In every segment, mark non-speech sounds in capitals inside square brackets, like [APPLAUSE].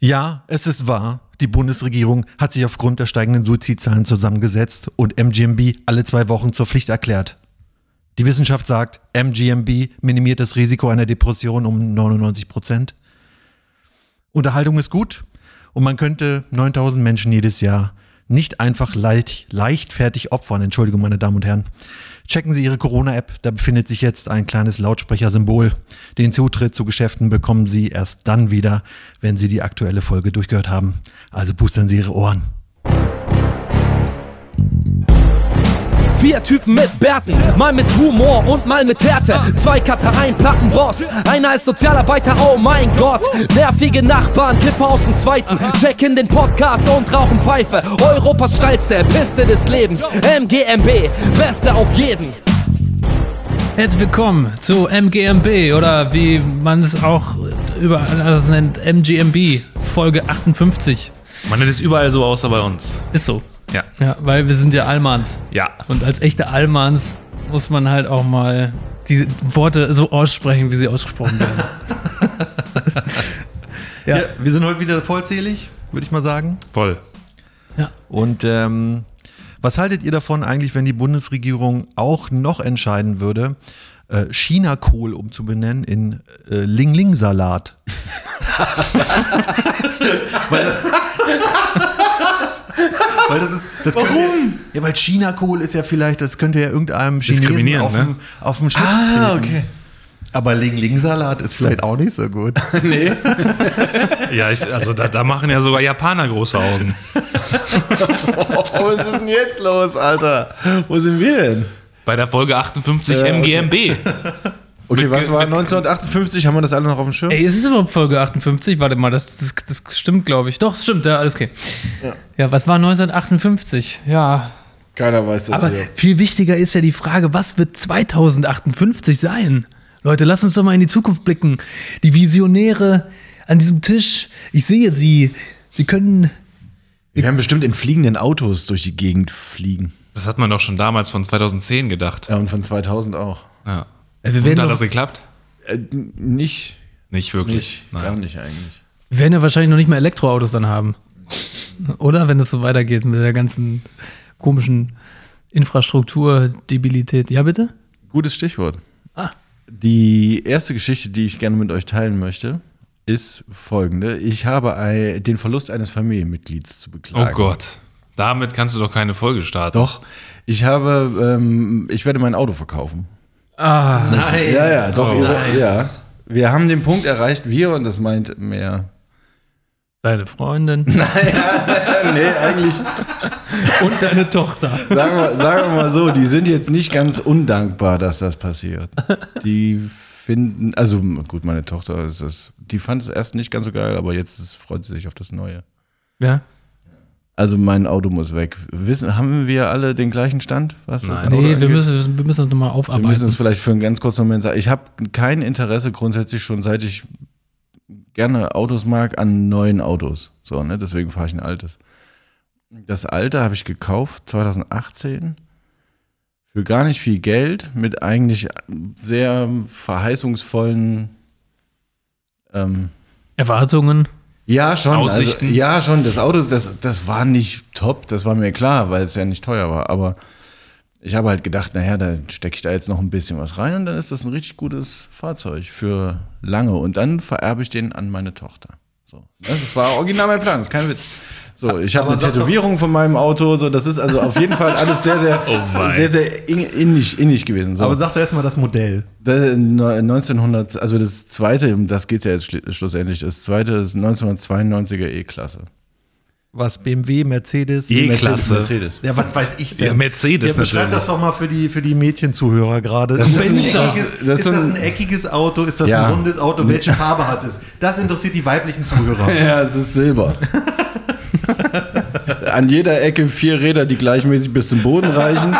Ja, es ist wahr. Die Bundesregierung hat sich aufgrund der steigenden Suizidzahlen zusammengesetzt und MGMB alle zwei Wochen zur Pflicht erklärt. Die Wissenschaft sagt, MGMB minimiert das Risiko einer Depression um 99 Prozent. Unterhaltung ist gut und man könnte 9000 Menschen jedes Jahr nicht einfach leicht, leichtfertig opfern. Entschuldigung, meine Damen und Herren. Checken Sie Ihre Corona-App, da befindet sich jetzt ein kleines Lautsprechersymbol. Den Zutritt zu Geschäften bekommen Sie erst dann wieder, wenn Sie die aktuelle Folge durchgehört haben. Also boostern Sie Ihre Ohren. Vier Typen mit Bärten, mal mit Humor und mal mit Härte. Zwei Cutter, ein Plattenboss, einer ist Sozialarbeiter, oh mein Gott. Nervige Nachbarn, Kiffer aus dem Zweiten, checken den Podcast und rauchen Pfeife. Europas steilste Piste des Lebens, MGMB, Beste auf jeden. Herzlich willkommen zu MGMB oder wie man es auch überall anders nennt, MGMB, Folge 58. Man nennt es überall so außer bei uns. Ist so. Ja. Ja, weil wir sind ja Allmanns. Ja. Und als echte Allmanns muss man halt auch mal die Worte so aussprechen, wie sie ausgesprochen werden. [LAUGHS] Ja. Ja. wir sind heute wieder vollzählig, würde ich mal sagen. Voll. Ja. Und ähm, was haltet ihr davon eigentlich, wenn die Bundesregierung auch noch entscheiden würde, äh, China-Kohl umzubenennen in äh, Ling-Ling-Salat? [LAUGHS] [LAUGHS] weil, weil das ist. Das Warum? Könnte, ja, weil China-Kohl ist ja vielleicht, das könnte ja irgendeinem Chinesen Diskriminieren, auf, ne? dem, auf dem Schlips Ah, treten. okay. Aber Ling-Ling-Salat ist vielleicht auch nicht so gut. [LAUGHS] Nee. Ja, ich, also da, da machen ja sogar Japaner große Augen. [LAUGHS] was ist denn jetzt los, Alter? Wo sind wir denn? Bei der Folge 58 Äh. MGMB. Okay, Mit- was war mit- 1958? Haben wir das alle noch auf dem Schirm? Ey, ist es überhaupt Folge 58? Warte mal, das, das, das stimmt, glaube ich. Doch, stimmt, ja, alles okay. Ja. was war 1958? Ja. Keiner weiß das Aber hier. viel wichtiger ist ja die Frage, was wird 2058 sein? Leute, lasst uns doch mal in die Zukunft blicken. Die Visionäre an diesem Tisch, ich sehe sie. Sie können. Wir werden bestimmt in fliegenden Autos durch die Gegend fliegen. Das hat man doch schon damals von 2010 gedacht. Ja, und von 2000 auch. Ja. Äh, wir Und werden, hat das geklappt? Äh, nicht, Nicht wirklich. nicht, gar Nein. nicht eigentlich. wir werden ja wahrscheinlich noch nicht mal Elektroautos dann haben. [LAUGHS] Oder? Wenn es so weitergeht mit der ganzen komischen Infrastrukturdebilität. Ja, bitte? Gutes Stichwort. Ah. Die erste Geschichte, die ich gerne mit euch teilen möchte, ist folgende. Ich habe ein, den Verlust eines Familienmitglieds zu Oh beklagen. Gott. Damit kannst du doch keine Folge starten. Doch, ich habe, ähm, ich werde mein Auto verkaufen. Ah, Nein. Ja, ja, doch. Oh. ihr- ja. Wir haben den Punkt erreicht, wir, und das meint mehr. deine Freundin [LAUGHS] [LAUGHS] nee, eigentlich, und deine Tochter. sagen wir, sagen wir mal so, die sind jetzt nicht ganz undankbar, dass das passiert. Die finden, also gut, meine Tochter ist das, die fand es erst nicht ganz so geil, aber jetzt freut sie sich auf das Neue. Ja? Also mein Auto muss weg. Wissen, haben wir alle den gleichen Stand? Was das Auto Nee, wir angeht? müssen, wir müssen das nochmal Wir müssen aufarbeiten. es vielleicht für einen ganz kurzen Moment sagen. Ich habe kein Interesse grundsätzlich schon, seit ich gerne Autos mag, an neuen Autos. So, ne? Deswegen fahre ich ein altes. Das alte habe ich gekauft 2018 für gar nicht viel Geld mit eigentlich sehr verheißungsvollen ähm, Erwartungen. Ja, schon. Aussichten. Also, ja, schon. Das Auto, das, das war nicht top, das war mir klar, weil es ja nicht teuer war. Aber ich habe halt gedacht, naja, da stecke ich da jetzt noch ein bisschen was rein und dann ist das ein richtig gutes Fahrzeug für lange. Und dann vererbe ich den an meine Tochter. So. Das war original mein Plan, das ist kein Witz. So, ich habe eine sag doch- Tätowierung von meinem Auto, so, das ist also auf jeden Fall alles sehr, sehr, [LAUGHS] Oh sehr, sehr in- innig, innig gewesen. So. Aber sag doch erstmal das Modell. Da- ne- 1900, also das zweite, das geht es ja jetzt schlussendlich, das zweite ist 1992er E-Klasse. Was BMW, Mercedes. E-Klasse. Mercedes. Ja, was weiß ich denn? Ja, Mercedes Ja, beschreib das doch mal für die, für die Mädchenzuhörer gerade. Das ist, ein eckiges, das- ist, das ist so das ein- ein eckiges Auto? Ist das Ja. ein rundes Auto? Welche [LAUGHS] Farbe hat es? Das interessiert die weiblichen Zuhörer. Ja, es ist Silber. [LAUGHS] An jeder Ecke vier Räder, die gleichmäßig bis zum Boden reichen.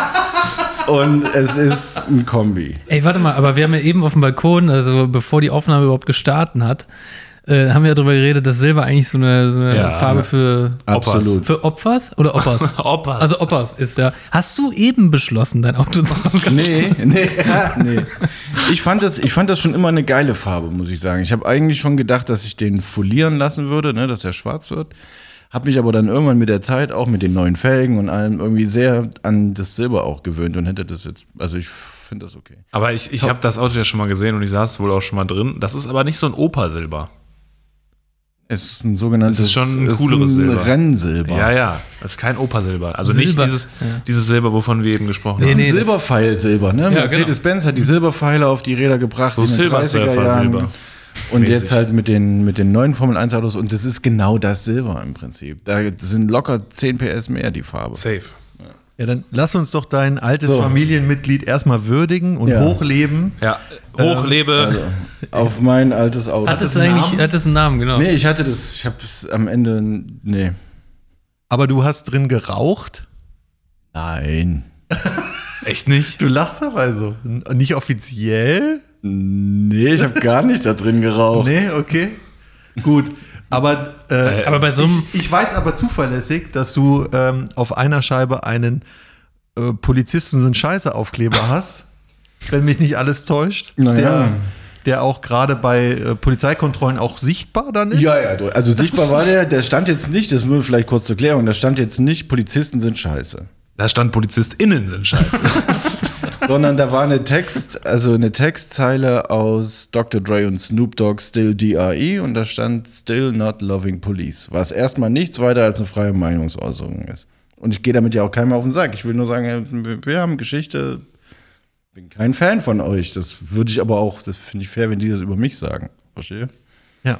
Und es ist ein Kombi. Ey, warte mal, aber wir haben ja eben auf dem Balkon, also bevor die Aufnahme überhaupt gestartet hat, äh, haben wir ja darüber geredet, dass Silber eigentlich so eine, so eine Ja. Farbe für, Absolut. für Opfers oder Oppers? [LAUGHS] Oppas. Also Oppers ist ja. Hast du eben beschlossen, dein Auto zu [LAUGHS] Nee, nee, [LAUGHS] nee. Ich fand, das, ich fand das schon immer eine geile Farbe, muss ich sagen. Ich habe eigentlich schon gedacht, dass ich den folieren lassen würde, ne, dass er schwarz wird. Habe mich aber dann irgendwann mit der Zeit, auch mit den neuen Felgen und allem, irgendwie sehr an das Silber auch gewöhnt und hätte das jetzt, also ich finde das okay. Aber ich, ich habe das Auto ja schon mal gesehen und ich saß wohl auch schon mal drin. Das ist aber nicht so ein Opa-Silber. Es ist ein sogenanntes Es ist schon ein es ist cooleres ein Silber. Rennsilber. Ja, ja. Das ist kein Opa-Silber. Also nicht Silber. dieses, dieses Silber, wovon wir eben gesprochen Nee, haben. nee, Silberpfeil-Silber, ne? Mercedes-Benz hat die Silberpfeile auf die Räder gebracht. So in den Silver 30er Jahren. Surfer-Silber. Und Mäßig. jetzt halt mit den, mit den neuen Formel 1 Autos und das ist genau das Silber im Prinzip. Da sind locker 10 PS mehr die Farbe. Safe. Ja, dann lass uns doch dein altes So. Familienmitglied erstmal würdigen und Ja. hochleben. Ja. Hochlebe. Also auf mein altes Auto. Hat es einen eigentlich, Namen? hat es einen Namen, genau. nee, ich hatte das, ich habe es am Ende, nee. Aber du hast drin geraucht? Nein. Echt nicht? Du lachst dabei so. Nicht offiziell? Nee, ich habe gar nicht da drin geraucht. Nee, okay. Gut. Aber, äh, Aber bei so einem. ich, ich weiß aber zuverlässig, dass du ähm, auf einer Scheibe einen äh, Polizisten sind Scheiße Aufkleber hast, wenn mich nicht alles täuscht, Na ja. der, der auch gerade bei äh, Polizeikontrollen auch sichtbar dann ist. Ja, ja, also sichtbar war der, der stand jetzt nicht, das nur vielleicht kurz zur Klärung, da stand jetzt nicht, Polizisten sind scheiße. Da stand PolizistInnen sind scheiße. [LAUGHS] sondern da war eine Text, also eine Textzeile aus Dr. Dre und Snoop Dogg Still DRE und da stand Still Not Loving Police, was erstmal nichts weiter als eine freie Meinungsäußerung ist. Und ich gehe damit ja auch keinem auf den Sack. Ich will nur sagen, wir haben Geschichte, bin kein Fan von euch. Das würde ich aber auch, das finde ich fair, wenn die das über mich sagen. Verstehe? Ja.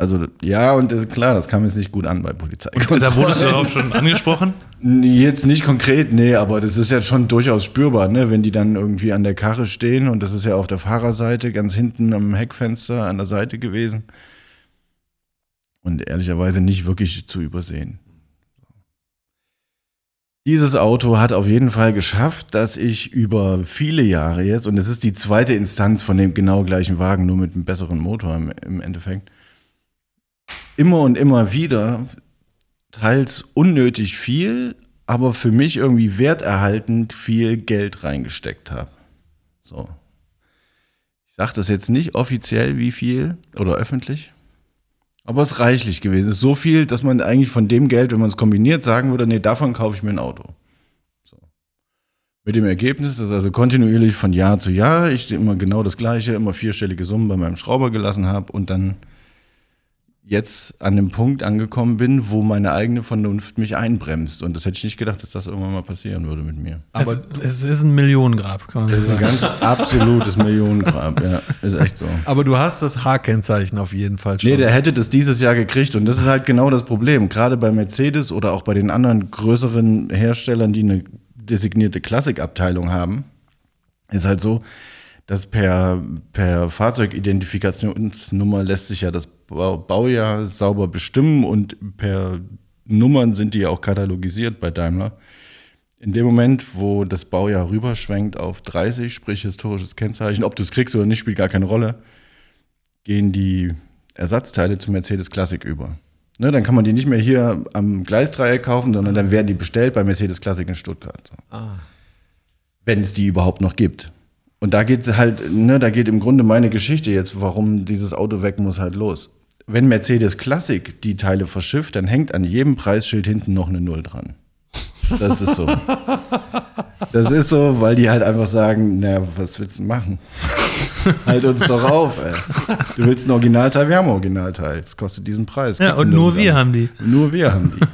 Also ja, und das, klar, das kam jetzt nicht gut an bei Polizei. da wurdest du darauf schon [LAUGHS] angesprochen. Jetzt nicht konkret, nee, aber das ist ja schon durchaus spürbar, ne? wenn die dann irgendwie an der Karre stehen und das ist ja auf der Fahrerseite, ganz hinten am Heckfenster an der Seite gewesen. Und ehrlicherweise nicht wirklich zu übersehen. Dieses Auto hat auf jeden Fall geschafft, dass ich über viele Jahre jetzt, und es ist die zweite Instanz von dem genau gleichen Wagen, nur mit einem besseren Motor im, im Endeffekt, immer und immer wieder teils unnötig viel, aber für mich irgendwie werterhaltend viel Geld reingesteckt habe. So. Ich sage das jetzt nicht offiziell, wie viel oder öffentlich, aber es ist reichlich gewesen. Es ist so viel, dass man eigentlich von dem Geld, wenn man es kombiniert, sagen würde, nee, davon kaufe ich mir ein Auto. So. Mit dem Ergebnis, dass also kontinuierlich von Jahr zu Jahr ich immer genau das Gleiche, immer vierstellige Summen bei meinem Schrauber gelassen habe und dann jetzt an dem Punkt angekommen bin, wo meine eigene Vernunft mich einbremst. Und das hätte ich nicht gedacht, dass das irgendwann mal passieren würde mit mir. Aber es, es ist ein Millionengrab, kann man Das so ist ein sagen. ganz absolutes Millionengrab, ja. Ist echt so. Aber du hast das H-Kennzeichen auf jeden Fall schon. Nee, der hätte das dieses Jahr gekriegt. Und das ist halt genau das Problem. Gerade bei Mercedes oder auch bei den anderen größeren Herstellern, die eine designierte Klassikabteilung haben, ist halt so, dass per, per Fahrzeugidentifikationsnummer lässt sich ja das Baujahr sauber bestimmen und per Nummern sind die ja auch katalogisiert bei Daimler. In dem Moment, wo das Baujahr rüberschwenkt auf 30, sprich historisches Kennzeichen, ob du es kriegst oder nicht, spielt gar keine Rolle, gehen die Ersatzteile zu Mercedes Classic über. Ne, dann kann man die nicht mehr hier am Gleisdreieck kaufen, sondern dann werden die bestellt bei Mercedes Classic in Stuttgart. So. Wenn es die überhaupt noch gibt. Und da geht halt, ne, da geht im Grunde meine Geschichte jetzt, warum dieses Auto weg muss, halt los. Wenn Mercedes Classic die Teile verschifft, dann hängt an jedem Preisschild hinten noch eine Null dran. Das ist so. Das ist so, weil die halt einfach sagen, na, was willst du machen? halt uns doch auf, ey. Du willst ein Originalteil, wir haben ein Originalteil. Das kostet diesen Preis. Ja, Kriegst und nur wir haben die. Nur wir haben die.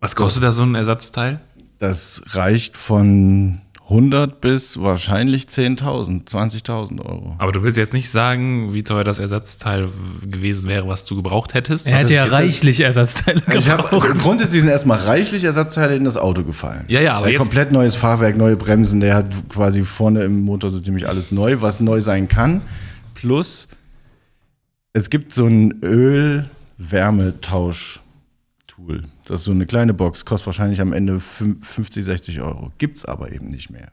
Was kostet da so ein Ersatzteil? Das reicht von 100 bis wahrscheinlich 10.000, 20.000 Euro. Aber du willst jetzt nicht sagen, wie teuer das Ersatzteil gewesen wäre, was du gebraucht hättest? Er Was hätte ja reichlich Ersatzteile Ich hab, gebraucht. [LAUGHS] grundsätzlich sind erstmal reichlich Ersatzteile in das Auto gefallen. Ja, ja, aber Ein jetzt- komplett neues Fahrwerk, neue Bremsen, der hat quasi vorne im Motor so ziemlich alles neu, was neu sein kann. Plus, es gibt so ein Öl-Wärmetausch-Tool. Das ist so eine kleine Box, kostet wahrscheinlich am Ende fün- 50, 60 Euro. Gibt's aber eben nicht mehr.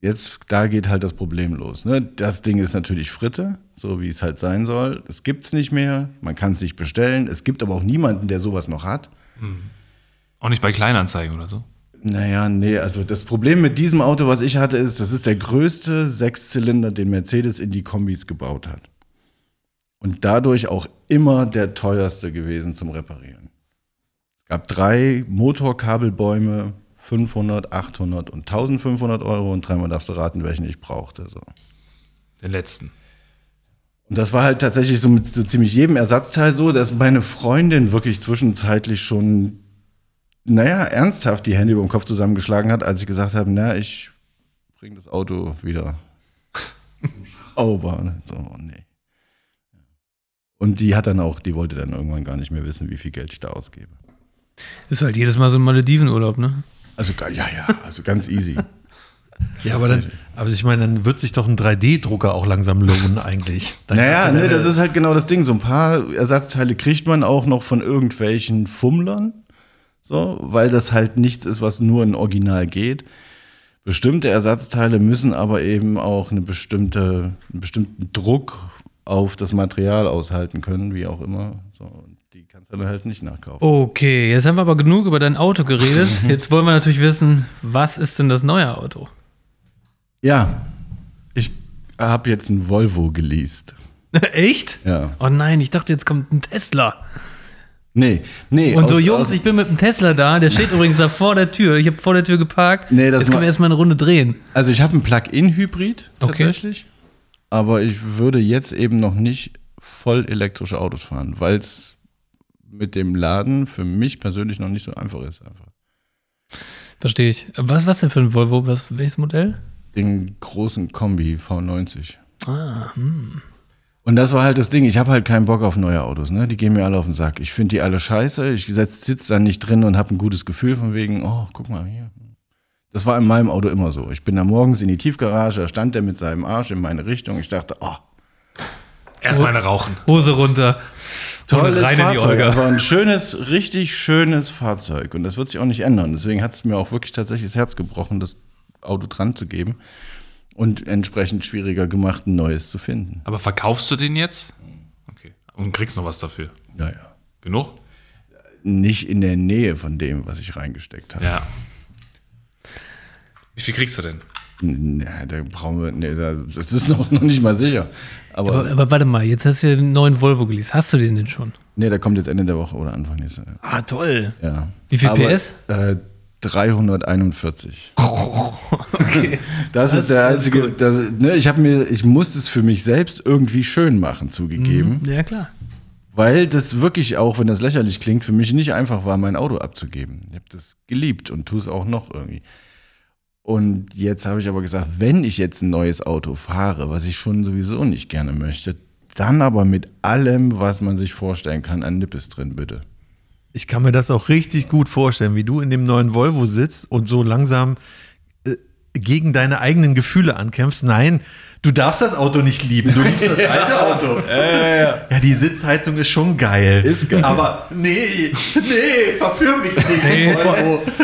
jetzt, da geht halt das Problem los. Ne? Das Ding ist natürlich Fritte, so wie es halt sein soll. Es gibt's nicht mehr, man kann es nicht bestellen. Es gibt aber auch niemanden, der sowas noch hat. Auch nicht bei Kleinanzeigen oder so. Naja, nee, also das Problem mit diesem Auto, was ich hatte, ist, das ist der größte Sechszylinder, den Mercedes in die Kombis gebaut hat. Und dadurch auch immer der teuerste gewesen zum Reparieren. Es gab drei Motorkabelbäume, 500, 800 und 1500 Euro und dreimal darfst du raten, welchen ich brauchte. So. Den letzten. Und das war halt tatsächlich so mit so ziemlich jedem Ersatzteil so, dass meine Freundin wirklich zwischenzeitlich schon, naja, ernsthaft die Hände über den Kopf zusammengeschlagen hat, als ich gesagt habe, na, ich bring das Auto wieder [LAUGHS] sauber. So, nee. Und die hat dann auch, die wollte dann irgendwann gar nicht mehr wissen, wie viel Geld ich da ausgebe. Ist halt jedes Mal so ein Maledivenurlaub, ne? Also, ja, ja, also ganz easy. [LAUGHS] Ja, aber dann, aber ich meine, dann wird sich doch ein 3D-Drucker auch langsam lohnen eigentlich. Dann Naja, ne, das ist halt genau das Ding. So ein paar Ersatzteile kriegt man auch noch von irgendwelchen Fummlern. So, weil das halt nichts ist, was nur in Original geht. Bestimmte Ersatzteile müssen aber eben auch eine bestimmte, einen bestimmten Druck auf das Material aushalten können, wie auch immer. So, die kannst du dann halt nicht nachkaufen. Okay, jetzt haben wir aber genug über dein Auto geredet. [LAUGHS] Jetzt wollen wir natürlich wissen, was ist denn das neue Auto? Ja, ich habe jetzt ein Volvo geleast. [LAUGHS] Echt? Ja. Oh nein, ich dachte, jetzt kommt ein Tesla. Nee, nee. Und so, aus- Jungs, aus- ich bin mit dem Tesla da. Der steht [LAUGHS] übrigens da vor der Tür. Ich habe vor der Tür geparkt. Nee, das jetzt können wir erstmal eine Runde drehen. Also ich habe einen Plug-in-Hybrid Okay. Aber ich würde jetzt eben noch nicht voll elektrische Autos fahren, weil es mit dem Laden für mich persönlich noch nicht so einfach ist. Einfach. Verstehe ich. Was, was denn für ein Volvo? Was, welches Modell? Den großen Kombi V90. Ah, Und das war halt das Ding. Ich habe halt keinen Bock auf neue Autos. Ne? Die gehen mir alle auf den Sack. Ich finde die alle scheiße. Ich sitze da nicht drin und habe ein gutes Gefühl von wegen, oh, guck mal hier. Das war in meinem Auto immer so. Ich bin da morgens in die Tiefgarage, da stand der mit seinem Arsch in meine Richtung. Ich dachte, oh, Erstmal eine rauchen. Hose runter. Tolles rein in die Fahrzeug, aber ein schönes, richtig schönes Fahrzeug. Und das wird sich auch nicht ändern. Deswegen hat es mir auch wirklich tatsächlich das Herz gebrochen, das Auto dran zu geben. Und entsprechend schwieriger gemacht, ein neues zu finden. Aber verkaufst du den jetzt? Okay. Und kriegst noch was dafür. Naja. Genug? Nicht in der Nähe von dem, was ich reingesteckt habe. Ja. Wie viel kriegst du denn? Ja, da brauchen wir, nee, da- das ist noch, noch nicht mal sicher. Aber, Aber, aber warte mal, jetzt hast du ja einen neuen Volvo geleast. Hast du den denn schon? nee, der kommt jetzt Ende der Woche oder Anfang nächster. Ah, toll. Ja. Wie viel Aber, PS? Äh, 341. [LAUGHS] Das ist der einzige. Das, ne, ich habe mir, ich muss es für mich selbst irgendwie schön machen, zugegeben, Ja, klar. weil das wirklich auch, wenn das lächerlich klingt, für mich nicht einfach war, mein Auto abzugeben. Ich habe das geliebt und tue es auch noch irgendwie. Und jetzt habe ich aber gesagt, wenn ich jetzt ein neues Auto fahre, was ich schon sowieso nicht gerne möchte, dann aber mit allem, was man sich vorstellen kann, an Nippes drin, bitte. Ich kann mir das auch richtig gut vorstellen, wie du in dem neuen Volvo sitzt und so langsam gegen deine eigenen Gefühle ankämpfst. Nein, du darfst das Auto nicht lieben. Du liebst das alte [LAUGHS] Auto. ja, die Sitzheizung ist schon geil. Ist geil. Aber nee, nee, verführ mich nicht. Nee, vor,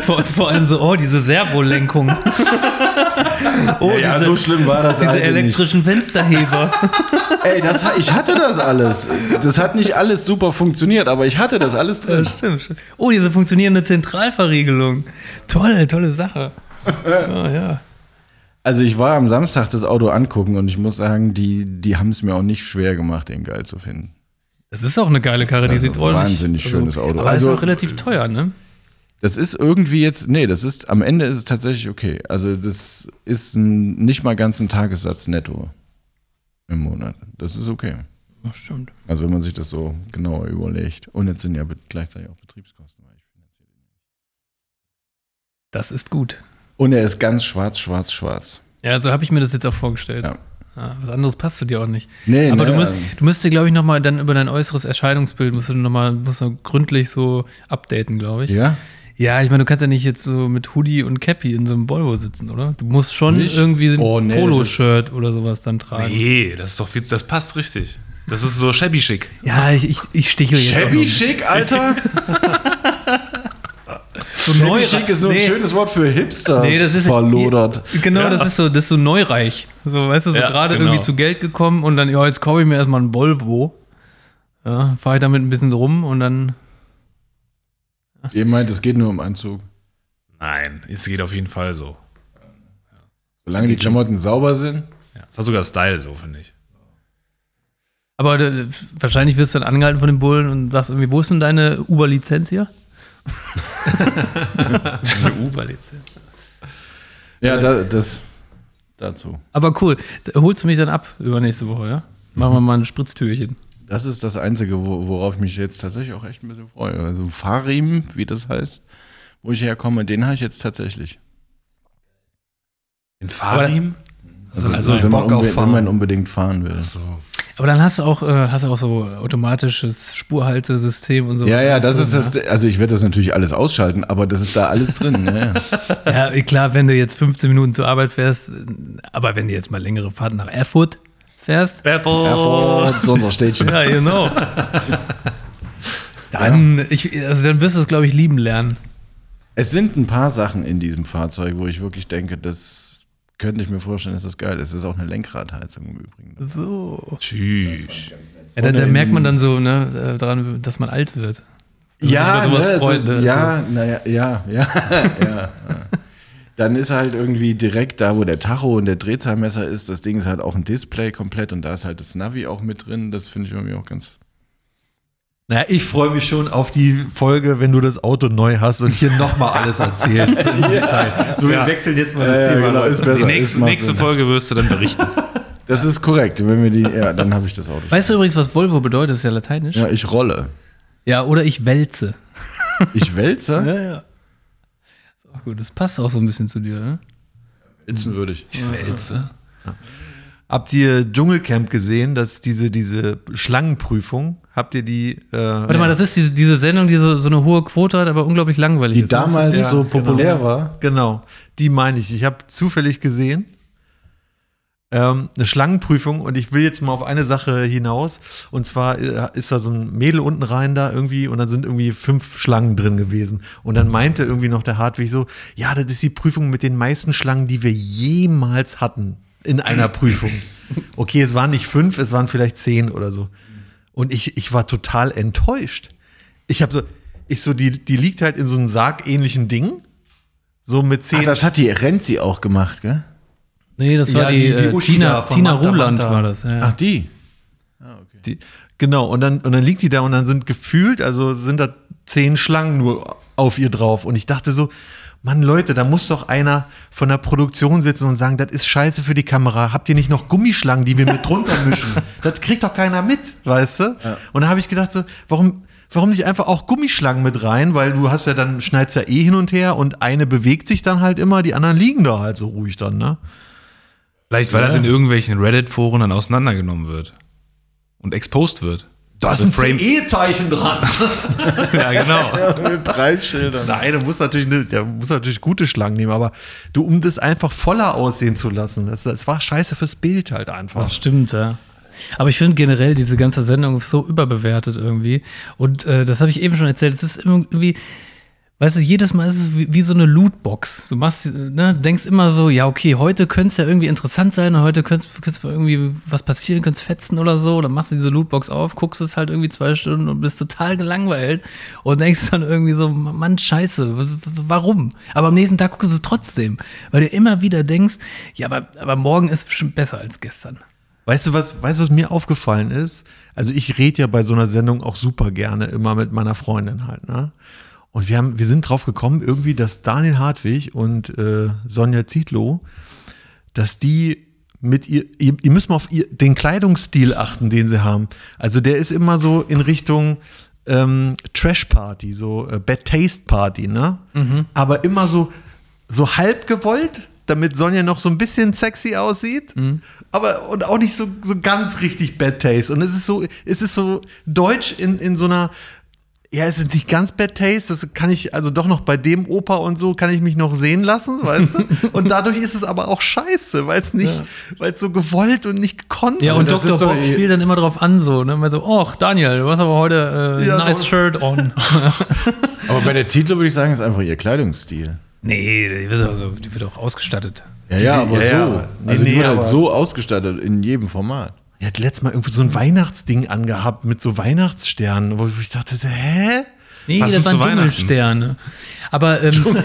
vor, vor allem so, oh, diese Servolenkung. [LAUGHS] oh, Ja, diese, so schlimm war das diese alte nicht. elektrischen Fensterheber. [LAUGHS] Ey, das, ich hatte das alles. Das hat nicht alles super funktioniert, aber ich hatte das alles drin. Ja, stimmt, stimmt. Oh, diese funktionierende Zentralverriegelung. Toll, tolle Sache. Ja, ja. Also ich war am Samstag das Auto angucken und ich muss sagen, die, die haben es mir auch nicht schwer gemacht, den geil zu finden. Das ist auch eine geile Karre, die Also sieht ordentlich. wahnsinnig schönes Auto. Aber Also- ist auch relativ teuer, ne? Das ist irgendwie jetzt, nee, das ist, am Ende ist es tatsächlich okay. Also das ist ein, nicht mal ganz ein Tagessatz netto im Monat. Das ist okay. Ja, stimmt. Also wenn man sich das so genauer überlegt. Und jetzt sind ja gleichzeitig auch Betriebskosten. Das ist gut. Und er ist ganz schwarz, schwarz, schwarz. Ja, so habe ich mir das jetzt auch vorgestellt. Ja. Ja, was anderes passt zu dir auch nicht. Nee, Aber ne, du, musst, also- du müsstest, glaube ich, nochmal dann über dein äußeres Erscheinungsbild musst du nochmal musst du gründlich so updaten, glaube ich. Ja? Ja, ich meine, du kannst ja nicht jetzt so mit Hoodie und Cappy in so einem Volvo sitzen, oder? Du musst schon Nicht? irgendwie ein Oh, nee, Poloshirt oder sowas dann tragen. Nee, das ist doch viel, das passt richtig. Das ist so shabby schick. Ja, ich, ich, ich stichel jetzt Shabby schick, Alter. [LAUGHS] so neu. chic ist nur nee, ein schönes Wort für Hipster. Nee, das ist verlodert. Genau, das ist so, das ist so neureich. So, weißt du, so Ja, gerade genau. irgendwie zu Geld gekommen und dann, ja, jetzt kaufe ich mir erstmal einen Volvo. Ja, fahre ich damit ein bisschen rum und dann. Ihr meint, es geht nur um Anzug. Nein, es geht auf jeden Fall so. Solange die Klamotten sauber sind. Ja, es hat sogar Style, so finde ich. Aber äh, wahrscheinlich wirst du dann angehalten von den Bullen und sagst irgendwie, wo ist denn deine Uber-Lizenz hier? Eine Uber-Lizenz. Ja, da, das dazu. Aber cool, holst du mich dann ab übernächste Woche, ja? Machen wir mal ein Spritztürchen. Das ist das Einzige, wo, worauf ich mich jetzt tatsächlich auch echt ein bisschen freue. Also Fahrriemen, wie das heißt, wo ich herkomme, den habe ich jetzt tatsächlich. Den Fahrriemen? Also, also wenn, man unbe- wenn Fahren. man unbedingt fahren will. So. Aber dann hast du auch, äh, hast du auch so automatisches Spurhaltesystem und so. Ja, ja, das drin, ist das. Also ich werde das natürlich alles ausschalten, aber das ist da alles drin. Ja, ja. [LAUGHS] Ja, klar, wenn du jetzt 15 Minuten zur Arbeit fährst, aber wenn du jetzt mal längere Fahrten nach Erfurt fährst, Erfurt, so unser Städtchen. ja, genau. Dann, ich, also dann wirst du es, glaube ich, lieben lernen. Es sind ein paar Sachen in diesem Fahrzeug, wo ich wirklich denke, das könnte ich mir vorstellen, dass das geil ist. Es ist auch eine Lenkradheizung im Übrigen. So. Tschüss. Ja, da, da merkt man dann so, ne, äh, daran, dass man alt wird. Ja, sowas ne, freut, so, ne, ja, naja, ja, ja, ja, [LAUGHS] ja. Dann ist halt irgendwie direkt da, wo der Tacho und der Drehzahlmesser ist, das Ding ist halt auch ein Display komplett und da ist halt das Navi auch mit drin. Das finde ich irgendwie auch ganz. Naja, ich freue mich schon auf die Folge, wenn du das Auto neu hast und hier nochmal alles erzählst im [LAUGHS] Detail. So, wir wechseln jetzt mal das Ja, ja, Thema. genau, ist besser. Die nächste, nächste. Folge wirst du dann berichten. [LAUGHS] Das ist korrekt. Wenn wir die, ja, dann habe ich das Auto. Weißt du übrigens, was Volvo bedeutet? Das ist ja lateinisch. Ja, ich rolle. Ja, oder ich wälze. [LAUGHS] Ich wälze? Ja, ja. Ist auch gut. Das passt auch so ein bisschen zu dir, ne? Wälzen würde ich. Ich wälze. Habt ihr Dschungelcamp gesehen, dass diese, diese Schlangenprüfung, habt ihr die? Äh, Warte mal, das ist diese, diese Sendung, die so, so eine hohe Quote hat, aber unglaublich langweilig Die ist. ne? Das damals ist ja, so populär war. Genau, die meine ich. Ich habe zufällig gesehen. Ähm, eine Schlangenprüfung und ich will jetzt mal auf eine Sache hinaus. Und zwar äh, ist da so ein Mädel unten rein da irgendwie und dann sind irgendwie fünf Schlangen drin gewesen. Und dann meinte irgendwie noch der Hartwig so, ja, das ist die Prüfung mit den meisten Schlangen, die wir jemals hatten in einer Prüfung. Okay, es waren nicht fünf, es waren vielleicht zehn oder so. Und ich, ich war total enttäuscht. Ich habe so, ich so, die, die liegt halt in so einem sargähnlichen Ding. So mit Ach, zehn. das hat die Renzi auch gemacht, gell? Nee, das war Ja, die, die- die äh, Uschi Tina, Tina Ruland war das. Ja. Ach, die. Die, genau, und dann, und dann liegt die da und dann sind gefühlt, also sind da zehn Schlangen nur auf ihr drauf. Und ich dachte so, Mann, Leute, da muss doch einer von der Produktion sitzen und sagen, das ist scheiße für die Kamera. Habt ihr nicht noch Gummischlangen, die wir mit drunter mischen? [LAUGHS] Das kriegt doch keiner mit, weißt du? Und da habe ich gedacht so, warum, warum nicht einfach auch Gummischlangen mit rein? Weil du hast ja dann, schneidest ja eh hin und her und eine bewegt sich dann halt immer, die anderen liegen da halt so ruhig dann, ne? Vielleicht, weil das in irgendwelchen Reddit-Foren dann auseinandergenommen wird. Und exposed wird. Da ist Also ein Frame- CE-Zeichen dran. [LAUGHS] Ja, genau. Mit Preisschildern. Nein, du musst natürlich, ne, der muss natürlich gute Schlangen nehmen, aber du, um das einfach voller aussehen zu lassen, das, das war scheiße fürs Bild halt einfach. Das stimmt, ja. Aber ich finde generell diese ganze Sendung ist so überbewertet irgendwie. Und äh, das habe ich eben schon erzählt. Es ist irgendwie, weißt du, jedes Mal ist es wie, wie so eine Lootbox. Du machst, ne, denkst immer so, ja, okay, heute könnte es ja irgendwie interessant sein, heute könnte es irgendwie was passieren, könnte es fetzen oder so. Dann machst du diese Lootbox auf, guckst es halt irgendwie zwei Stunden und bist total gelangweilt und denkst dann irgendwie so, Mann, scheiße, warum? Aber am nächsten Tag guckst du es trotzdem, weil du immer wieder denkst, ja, aber, aber morgen ist bestimmt besser als gestern. Weißt du, was, weißt was mir aufgefallen ist? Also ich rede ja bei so einer Sendung auch super gerne immer mit meiner Freundin halt, ne? Und wir haben, wir sind drauf gekommen, irgendwie, dass Daniel Hartwig und äh, Sonja Zietlow, dass die mit ihr, ihr, ihr müsst mal auf ihr, den Kleidungsstil achten, den sie haben. Also der ist immer so in Richtung ähm, Trash Party, so äh, Bad Taste Party, ne? Aber immer so, so halb gewollt, damit Sonja noch so ein bisschen sexy aussieht, aber und auch nicht so, so ganz richtig Bad Taste. Und es ist so, es ist so deutsch in, in so einer, ja, es ist nicht ganz Bad Taste, das kann ich, also doch noch bei dem Opa und so kann ich mich noch sehen lassen, weißt du? [LAUGHS] Und dadurch ist es aber auch scheiße, weil es nicht, weil es so gewollt und nicht gekonnt Ja, und ist. Dr. ist doch Bob eh- spielt dann immer drauf an, so, ne? Immer so, ach, Daniel, du hast aber heute äh, Ja, nice doch. Shirt on. [LAUGHS] [LAUGHS] Aber bei der Zietlow würde ich sagen, ist einfach ihr Kleidungsstil. nee, die wird, also, die wird auch ausgestattet. Ja, ja, aber ja, so. ja. Nee, also die nee, wird halt aber- so ausgestattet in jedem Format. Er hat letztes Mal irgendwie so ein Weihnachtsding angehabt mit so Weihnachtssternen, wo ich dachte, so, hä? Nee, Passend das waren. Dschungelsterne. Aber, ähm,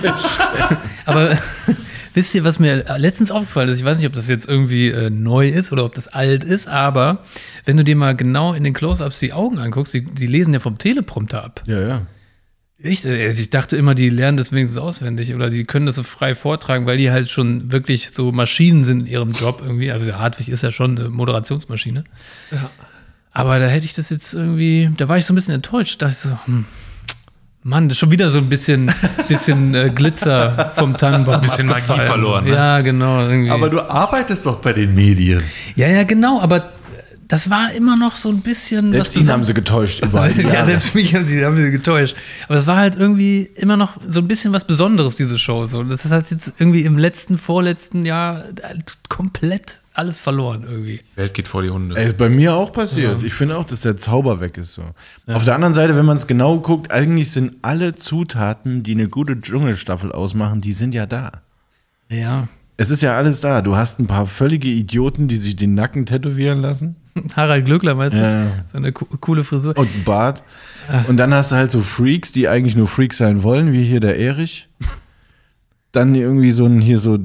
aber [LAUGHS] wisst ihr, was mir letztens aufgefallen ist? Ich weiß nicht, ob das jetzt irgendwie äh, neu ist oder ob das alt ist, aber wenn du dir mal genau in den Close-Ups die Augen anguckst, die, die lesen ja vom Teleprompter ab. Ja, ja. Ich, äh, ich dachte immer, die lernen das wenigstens auswendig oder die können das so frei vortragen, weil die halt schon wirklich so Maschinen sind in ihrem Job irgendwie. Also der Hartwig ist ja schon eine Moderationsmaschine. Aber da hätte ich das jetzt irgendwie, da war ich so ein bisschen enttäuscht. Da dachte ich so, hm, Mann, das ist schon wieder so ein bisschen, [LAUGHS] bisschen äh, Glitzer vom Tannenbaum. Bisschen Magie verloren, ne? Ja, genau. Irgendwie. Aber du arbeitest doch bei den Medien. ja, ja, genau, aber das war immer noch so ein bisschen. Selbst was ihn haben sie getäuscht überall. die [LAUGHS] ja, selbst mich haben sie, haben sie getäuscht. Aber es war halt irgendwie immer noch so ein bisschen was Besonderes, diese Show. So, das ist halt jetzt irgendwie im letzten, vorletzten Jahr halt komplett alles verloren irgendwie. Welt geht vor die Hunde. Ey, ist bei mir auch passiert. Ich finde auch, dass der Zauber weg ist. So. Auf der anderen Seite, wenn man es genau guckt, eigentlich sind alle Zutaten, die eine gute Dschungelstaffel ausmachen, die sind ja da. Ja. Es ist ja alles da. Du hast ein paar völlige Idioten, die sich den Nacken tätowieren lassen [LAUGHS] Harald Glöckler, meinst du? Ja. So eine co coole Frisur. und Bart. Und dann hast du halt so Freaks, die eigentlich nur Freaks sein wollen, wie hier der Erich. Dann irgendwie so ein, hier so,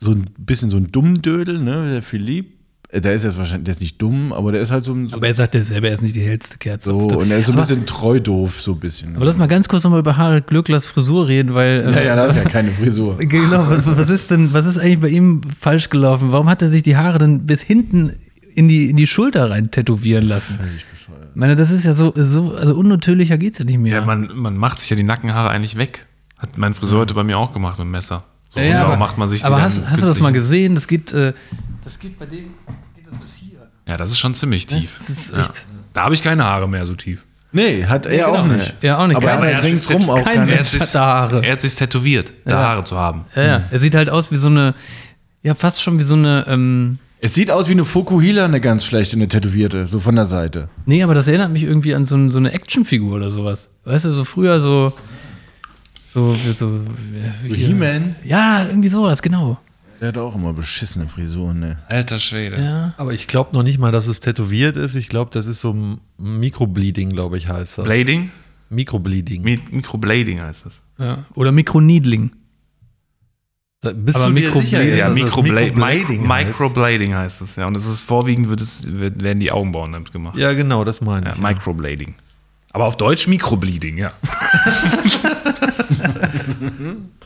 so ein bisschen so ein Dummdödel, ne, der Philipp. Äh, Der ist jetzt wahrscheinlich, der ist nicht dumm, aber der ist halt so ein, so, Aber er sagt ja selber, er ist nicht die hellste Kerze. so und er ist so ein aber, bisschen treu doof, so ein bisschen. aber lass mal ganz kurz nochmal über Harald Glöcklers Frisur reden, weil. äh, ja, ja, da hat ja keine Frisur. [LAUGHS] Genau, was, was ist denn, was ist eigentlich bei ihm falsch gelaufen? Warum hat er sich die Haare dann bis hinten in die, in die Schulter rein tätowieren lassen? Ich meine, das ist ja so, so also unnatürlicher geht's ja nicht mehr. Ja, man, man macht sich ja die Nackenhaare eigentlich weg. Hat mein Friseur heute bei mir auch gemacht mit dem Messer. So, Ja, ja, aber, macht man sich aber hast, hast du das mal gesehen? Das geht, äh, das geht bei dem, geht das bis hier. Ja, das ist schon ziemlich tief. Das ist ja. echt- Da habe ich keine Haare mehr so tief. Nee, hat er genau. auch nicht. Ja, auch nicht. Aber Kein er hat ringsrum auch kein keine. Mensch hat da Haare. Er hat sich tätowiert, da Haare zu haben. Ja, ja. Er sieht halt aus wie so eine, ja, fast schon wie so eine, ähm, Es sieht aus wie eine Fokuhila, eine ganz schlechte, eine Tätowierte, so von der Seite. nee, aber das erinnert mich irgendwie an so, ein, so eine Actionfigur oder sowas. Weißt du, so früher so, so, so, wie hier- He-Man? Ja, irgendwie sowas, genau. Der hat auch immer beschissene Frisuren, ne? Alter Schwede. Ja. Aber ich glaube noch nicht mal, dass es tätowiert ist. Ich glaube, das ist so ein Mikrobleeding, glaube ich, heißt das. Blading? Mikrobleeding. Mi- Mikroblading heißt das. ja. Oder Mikroniedling. Bist Aber du dir sicher, Ja, Mikrobla Mikroblading heißt? Microblading heißt das. Ja, und es ist vorwiegend wird es, werden die Augenbrauen damit gemacht. Ja, genau, das meine Ja, ich. Microblading. Aber auf Deutsch Mikrobleeding, ja. [LAUGHS]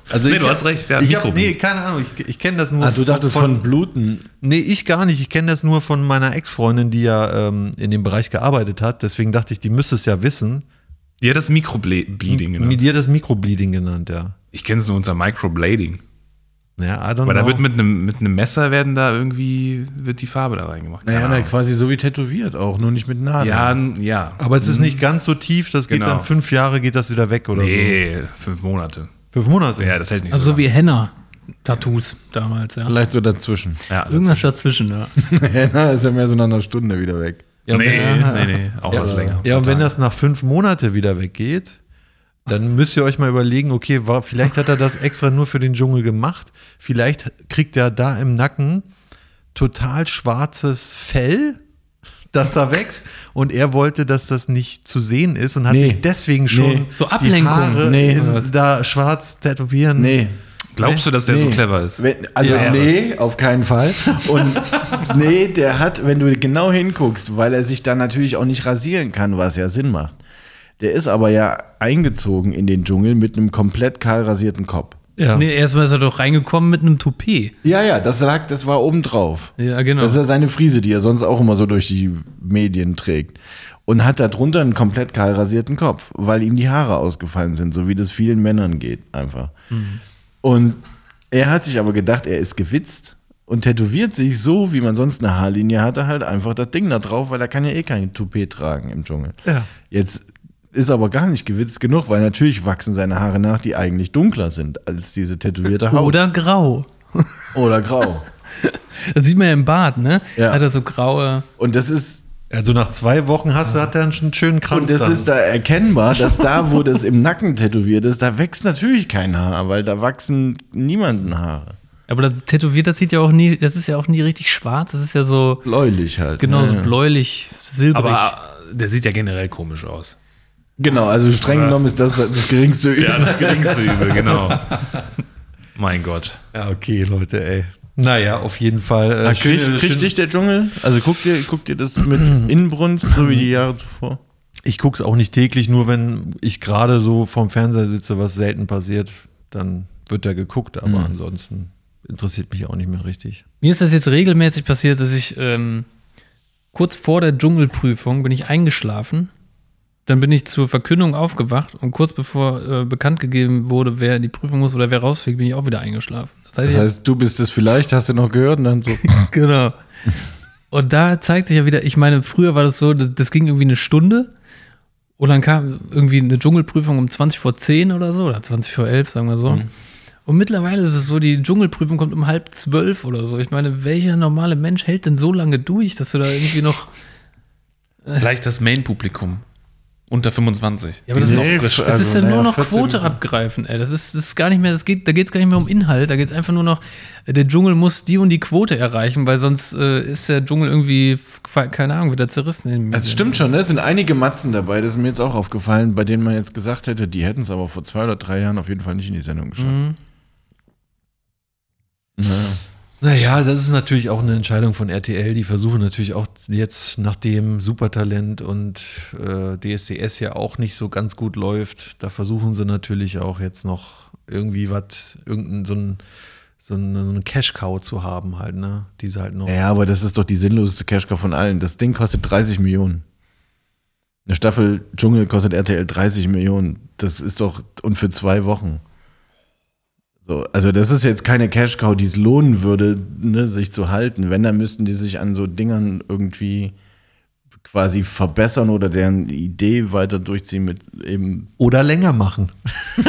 Also Nee, ich du hab- hast recht, ja, ich hab, nee, keine Ahnung, ich, ich kenne das nur Ah, du dachtest von, Bluten. Nee, ich gar nicht. Ich kenne das nur von meiner Ex-Freundin, die ja ähm, in dem Bereich gearbeitet hat. Deswegen dachte ich, die müsste es ja wissen. Die hat das Mikrobleeding genannt. dir das Mikrobleeding genannt, ja. Ich kenne es nur unter Microblading. Ja, I don't Weil da know. wird mit einem mit einem Messer werden da irgendwie wird die Farbe da reingemacht. Keine Naja, na, quasi so wie tätowiert auch, nur nicht mit Nadeln. ja, n- ja. Aber es ist nicht ganz so tief, das geht Genau. dann fünf Jahre, geht das wieder weg oder Nee, fünf Monate. so. Fünf Monate. Ja, das hält nicht Also so so wie Henna-Tattoos damals, ja. Vielleicht so dazwischen. Ja, Irgendwas dazwischen, ja. [LAUGHS] Na, ist ja mehr so nach einer Stunde wieder weg. Ja, nee, wenn, nee, nee, auch was länger. ja, und wenn das nach fünf Monate wieder weggeht, dann müsst ihr euch mal überlegen, okay, war, vielleicht hat er das extra nur für den Dschungel gemacht. Vielleicht kriegt er da im Nacken total schwarzes Fell, das da wächst. Und er wollte, dass das nicht zu sehen ist und hat Nee. sich deswegen schon Nee. So die Ablenkung. Haare Nee. in, da schwarz tätowieren. Nee. Glaubst du, dass der so Nee. clever ist? Wenn, also Ja. nee, auf keinen Fall. Und [LAUGHS] nee, der hat, wenn du genau hinguckst, weil er sich dann natürlich auch nicht rasieren kann, was ja Sinn macht. Der ist aber ja eingezogen in den Dschungel mit einem komplett kahl rasierten Kopf. Ja. Nee, erstmal ist er doch reingekommen mit einem Toupet. Ja, ja, das lag, das war oben drauf. Ja, genau. Das ist ja seine Friese, die er sonst auch immer so durch die Medien trägt. Und hat darunter einen komplett kahl rasierten Kopf, weil ihm die Haare ausgefallen sind, so wie das vielen Männern geht, einfach. Und er hat sich aber gedacht, er ist gewitzt und tätowiert sich so, wie man sonst eine Haarlinie hatte, halt einfach das Ding da drauf, weil er kann ja eh kein Toupet tragen im Dschungel. Ja. Jetzt ist aber gar nicht gewitzt genug, weil natürlich wachsen seine Haare nach, die eigentlich dunkler sind als diese tätowierte Haut. Oder grau. Oder grau. [LAUGHS] Das sieht man ja im Bart, ne? Ja. Hat er so graue. Und das ist Also nach zwei Wochen hast du, hat er einen schönen Kranz. Und das dann. ist da erkennbar, dass da, wo das im Nacken tätowiert ist, da wächst natürlich kein Haar, weil da wachsen niemanden Haare. Aber das tätowiert, das sieht ja auch nie, das ist ja auch nie richtig schwarz. Das ist ja so, Bläulich halt. genau, Ja, so ja. bläulich, silbrig. Aber äh, der sieht ja generell komisch aus. Genau, also streng genommen ist das das geringste Übel. Ja, das geringste Übel, genau. [LAUGHS] mein Gott. ja, okay, Leute, ey. Naja, auf jeden Fall. Äh, Ah, Kriegt krieg schöne- dich der Dschungel? Also guckt ihr, guckt ihr das mit [CLEARS THROAT] Inbrunst, so wie die Jahre zuvor? Ich gucke es auch nicht täglich, nur wenn ich gerade so vorm Fernseher sitze, was selten passiert, dann wird da geguckt, aber ansonsten interessiert mich auch nicht mehr richtig. Mir ist das jetzt regelmäßig passiert, dass ich ähm, kurz vor der Dschungelprüfung bin ich eingeschlafen. Dann bin ich zur Verkündung aufgewacht und kurz bevor äh, bekannt gegeben wurde, wer in die Prüfung muss oder wer rausfliegt, bin ich auch wieder eingeschlafen. Das heißt, Das heißt, du bist es vielleicht, hast du noch gehört und dann so. [LAUGHS] Genau. Und da zeigt sich ja wieder, ich meine, früher war das so, das, das ging irgendwie eine Stunde und dann kam irgendwie eine Dschungelprüfung um 20 vor 10 oder so, oder 20 vor 11, sagen wir so. Und mittlerweile ist es so, die Dschungelprüfung kommt um halb zwölf oder so. Ich meine, welcher normale Mensch hält denn so lange durch, dass du da irgendwie noch. Vielleicht das Main-Publikum. Unter 25. Ja, aber das Die ist- frisch. Es Also, ist ja naja, nur noch 14 Quote abgreifen, ey. Das ist, das ist gar nicht mehr, das geht, da geht es gar nicht mehr um Inhalt, da geht es einfach nur noch, der Dschungel muss die und die Quote erreichen, weil sonst äh, ist der Dschungel irgendwie, keine Ahnung, wieder zerrissen. in den Es stimmt schon, ne? es sind einige Matzen dabei, das ist mir jetzt auch aufgefallen, bei denen man jetzt gesagt hätte, die hätten es aber vor zwei oder drei Jahren auf jeden Fall nicht in die Sendung geschafft. Naja. Naja, das ist natürlich auch eine Entscheidung von RTL. Die versuchen natürlich auch jetzt, nachdem Supertalent und äh, DSDS ja auch nicht so ganz gut läuft, da versuchen sie natürlich auch jetzt noch irgendwie was, irgendein so ein so eine, so eine Cash-Cow zu haben halt, ne? Die sie halt noch. Ja, aber das ist doch die sinnloseste Cashcow von allen. Das Ding kostet 30 Millionen. Eine Staffel Dschungel kostet RTL 30 Millionen. Das ist doch, und für zwei Wochen. So, also das ist jetzt keine Cash-Cow, die es lohnen würde, ne, sich zu halten. Wenn, dann müssten die sich an so Dingern irgendwie quasi verbessern oder deren Idee weiter durchziehen mit eben. Oder länger machen. [LAUGHS]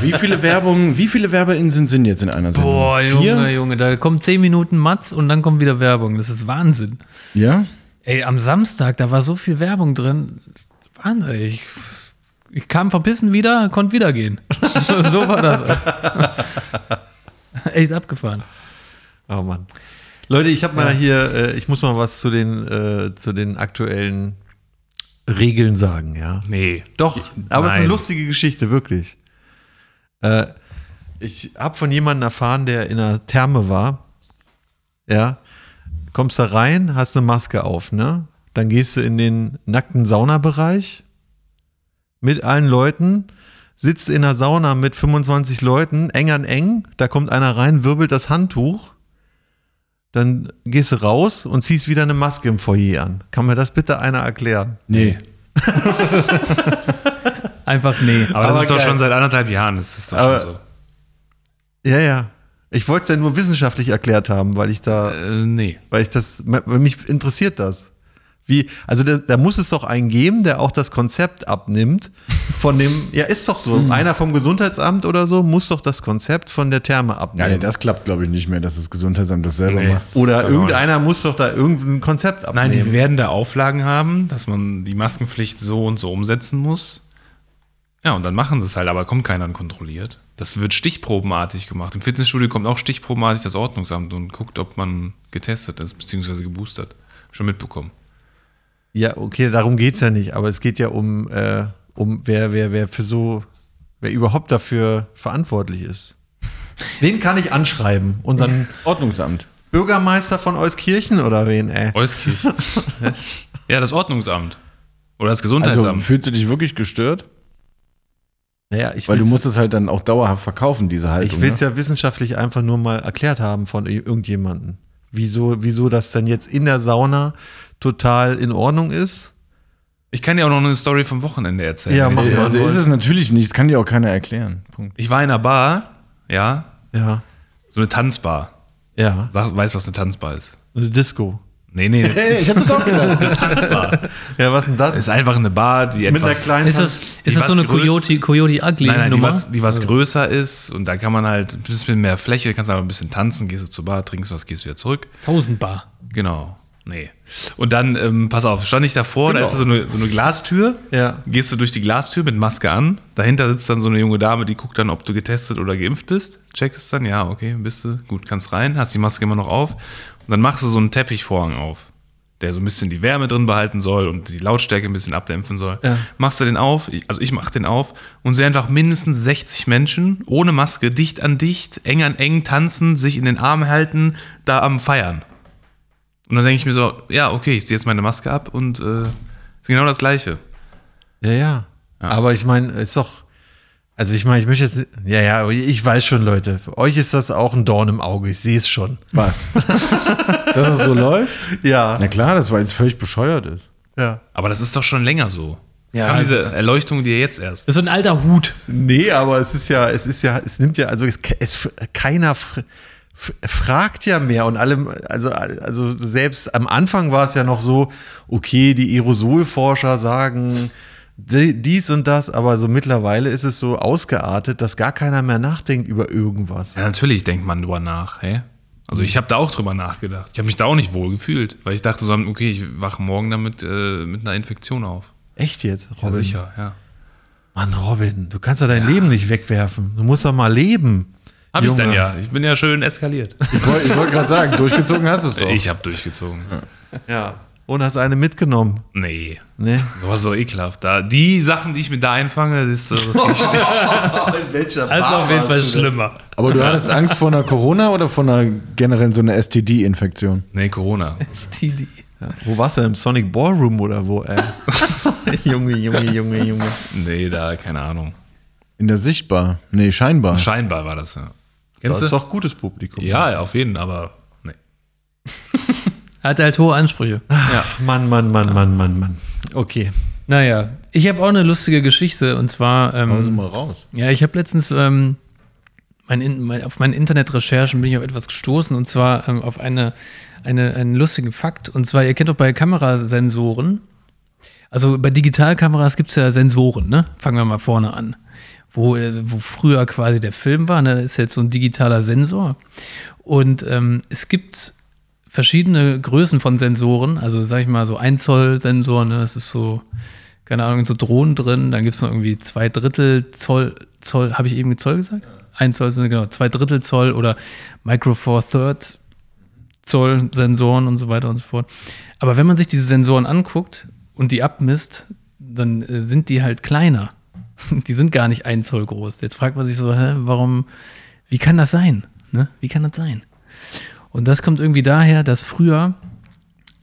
Wie viele Werbungen, wie viele Werbeinseln sind jetzt in einer Sendung? Boah, Vier? Junge, Junge, da kommen 10 Minuten Matz und dann kommt wieder Werbung. Das ist Wahnsinn. Ja? Ey, am Samstag, da war so viel Werbung drin. Wahnsinn. Ich, ich kam verbissen wieder, konnte wieder gehen. [LAUGHS] so war das. [LAUGHS] Echt abgefahren. Oh Mann. Leute, ich habe mal hier, äh, ich muss mal was zu den, äh, zu den aktuellen Regeln sagen, ja. Nee. Doch, aber es ist eine lustige Geschichte, wirklich. Äh, ich habe von jemandem erfahren, der in einer Therme war. Ja, kommst da rein, hast eine Maske auf, ne? Dann gehst du in den nackten Saunabereich mit allen Leuten, sitzt in der Sauna mit 25 Leuten, eng an eng, da kommt einer rein, wirbelt das Handtuch, dann gehst du raus und ziehst wieder eine Maske im Foyer an. Kann mir das bitte einer erklären? Nee. [LAUGHS] Einfach nee. Aber, das Aber ist doch geil. schon seit anderthalb Jahren. Das ist doch Aber- schon Ja, ja. Ich wollte es ja nur wissenschaftlich erklärt haben, weil ich da, so. Äh, nee. weil ich das, weil mich interessiert das. Wie, also da, da muss es doch einen geben, der auch das Konzept abnimmt von dem, [LAUGHS] ja ist doch so, einer vom Gesundheitsamt oder so muss doch das Konzept von der Therme Ja, abnehmen. nee, das klappt, glaube ich, nicht mehr, dass das Gesundheitsamt das selber Nee. macht. oder man irgendeiner muss doch da irgendein Konzept Nein, abnehmen. die werden da Auflagen haben, dass man die Maskenpflicht so und so umsetzen muss. Ja, und dann machen sie es halt, aber kommt keiner und kontrolliert. Das wird stichprobenartig gemacht. Im Fitnessstudio kommt auch stichprobenartig das Ordnungsamt und guckt, ob man getestet ist, beziehungsweise geboostert. Schon mitbekommen. Ja, okay, darum geht es ja nicht, aber es geht ja um, äh, um wer, wer, wer für so, wer überhaupt dafür verantwortlich ist. Wen kann ich anschreiben? Unseren Ordnungsamt. Bürgermeister von Euskirchen oder wen, ey? Euskirch. ja, das Ordnungsamt. Oder das Also Gesundheitsamt. fühlst du dich wirklich gestört? Naja, ich Weil du musst es halt dann auch dauerhaft verkaufen, diese Haltung. Ich will es ne? ja wissenschaftlich einfach nur mal erklärt haben von irgendjemandem. Wieso, wieso das dann jetzt in der Sauna total in Ordnung ist. ich kann dir auch noch eine Story vom Wochenende erzählen. Ja, mach mal. Also ist es natürlich nicht, das kann dir auch keiner erklären. Punkt. Ich war in einer Bar, ja, Ja, so eine Tanzbar. ja. Sag, weißt, was eine Tanzbar ist? Eine Disco. Nee, nee, [LAUGHS] nee. ich habe das auch gedacht. Tanzbar. Ja, was denn das? ist einfach eine Bar, die Mit einer etwas. kleinen Ist das, die ist das so eine Coyote, Coyote Ugly Nein, nein, die Nummer? was, die was größer ist und da kann man halt ein bisschen mehr Fläche, kannst aber ein bisschen tanzen, gehst du zur Bar, trinkst was, gehst wieder zurück. Tausendbar. Genau. Nee. Und dann, ähm, pass auf, stand ich davor, da ist da so eine, so eine Glastür. Ja. Gehst du durch die Glastür mit Maske an. Dahinter sitzt dann so eine junge Dame, die guckt dann, ob du getestet oder geimpft bist. Checkst es dann, ja, okay, bist du, gut, kannst rein, hast die Maske immer noch auf. Und dann machst du so einen Teppichvorhang auf, der so ein bisschen die Wärme drin behalten soll und die Lautstärke ein bisschen abdämpfen soll. Ja. Machst du den auf, also ich mach den auf und sehe einfach mindestens 60 Menschen ohne Maske, dicht an dicht, eng an eng tanzen, sich in den Arm halten, da am Feiern. Und dann denke ich mir so, ja, okay, ich ziehe jetzt meine Maske ab und äh, ist genau das Gleiche. Ja, ja. Aber ich meine, ist doch. Also ich meine, ich möchte jetzt. Ja, ja, ich weiß schon, Leute. Für euch ist das auch ein Dorn im Auge. Ich sehe es schon. Was? [LAUGHS] Dass es so läuft? Ja. Na klar, das weil es völlig bescheuert ist. ja. Aber das ist doch schon länger so. Ja, Kam es diese Erleuchtung dir jetzt erst. Das ist so ein alter Hut. Nee, aber es ist ja, es ist ja, es nimmt ja, also es, es keiner fragt ja mehr und allem, also, also selbst am Anfang war es ja noch so, okay, die Aerosolforscher sagen di- dies und das, aber so mittlerweile ist es so ausgeartet, dass gar keiner mehr nachdenkt über irgendwas. Ja, natürlich denkt man drüber nach, hä? Also ich habe da auch drüber nachgedacht. Ich habe mich da auch nicht wohl gefühlt, weil ich dachte so, okay, ich wache morgen damit äh, mit einer Infektion auf. Echt jetzt, Ja, Robin? sicher, ja. Mann, Robin, du kannst doch dein Leben nicht wegwerfen. Du musst doch mal leben. Hab ich Junge. dann ja. Ich bin ja schön eskaliert. Ich wollte ich wollt gerade sagen, durchgezogen hast du es doch. Ich habe durchgezogen. Ja. Und hast eine mitgenommen. Nee. Ne? Das war so ekelhaft. Da, die Sachen, die ich mir da einfange, das, das krieg ich nicht. In welcher Das ist auf jeden Fall schlimmer. Aber du hattest Angst vor einer Corona oder vor einer generell so einer STD-Infektion? Nee, Corona. STD. Wo warst du? Im Sonic Ballroom oder wo, ey? [LAUGHS] Junge, Junge, Junge, Junge. Nee, da, keine Ahnung. In der Sichtbar? Nee, scheinbar. Scheinbar war das, ja. Das Kennst ist du? doch gutes Publikum. Ja, auf jeden, aber nee. [LAUGHS] Hat halt hohe Ansprüche. Ja. Mann, Mann, Mann, Mann, Mann, Mann. Okay. Naja, ich habe auch eine lustige Geschichte und zwar, Hauen Sie ähm, mal raus. ja, ich habe letztens ähm, mein, In- mein, auf meinen Internetrecherchen bin ich auf etwas gestoßen und zwar ähm, auf eine, eine, einen lustigen Fakt. Und zwar, ihr kennt doch bei Kamerasensoren, also bei Digitalkameras gibt es ja Sensoren, ne? Fangen wir mal vorne an. Wo, äh, wo früher quasi der Film war, ne? ist jetzt so ein digitaler Sensor. Und ähm, es gibt verschiedene Größen von Sensoren, also sag ich mal so 1 Zoll Sensor, ne? das ist so, keine Ahnung, so Drohnen drin, dann gibt es noch irgendwie zwei Drittel Zoll, Zoll, habe ich eben Zoll gesagt? 1 Zoll genau, zwei Drittel Zoll oder Micro Four Third Zoll Sensoren und so weiter und so fort. Aber wenn man sich diese Sensoren anguckt und die abmisst, dann äh, sind die halt kleiner. [LAUGHS] Die sind gar nicht ein Zoll groß. Jetzt fragt man sich so, hä, warum, wie kann das sein? Ne? Wie kann das sein? Und das kommt irgendwie daher, dass früher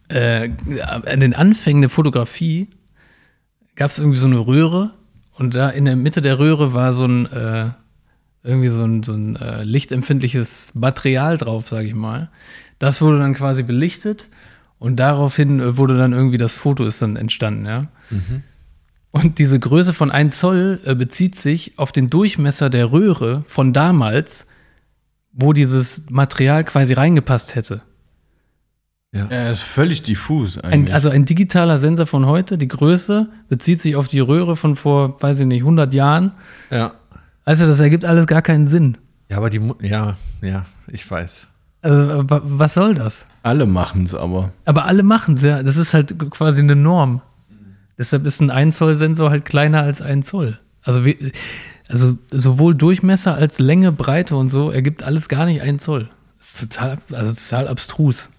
äh, an den Anfängen der Fotografie gab es irgendwie so eine Röhre und da in der Mitte der Röhre war so ein äh, irgendwie so ein, so ein äh, lichtempfindliches Material drauf, sage ich mal. Das wurde dann quasi belichtet und daraufhin äh, wurde dann irgendwie das Foto ist dann entstanden, ja. Und diese Größe von 1 Zoll äh, bezieht sich auf den Durchmesser der Röhre von damals, wo dieses Material quasi reingepasst hätte. Er ist völlig diffus Ein, eigentlich. also ein digitaler Sensor von heute, die Größe bezieht sich auf die Röhre von vor, weiß ich nicht, 100 Jahren. Ja. Also das ergibt alles gar keinen Sinn. Ja, aber die, ja, ja, ich weiß. Also, wa- was soll das? Alle machen es aber. Aber alle machen es ja. Das ist halt quasi eine Norm. Deshalb ist ein 1 Zoll Sensor halt kleiner als ein Zoll. Also, wie, also sowohl Durchmesser als Länge, Breite und so ergibt alles gar nicht ein Zoll. Das ist total, also total abstrus.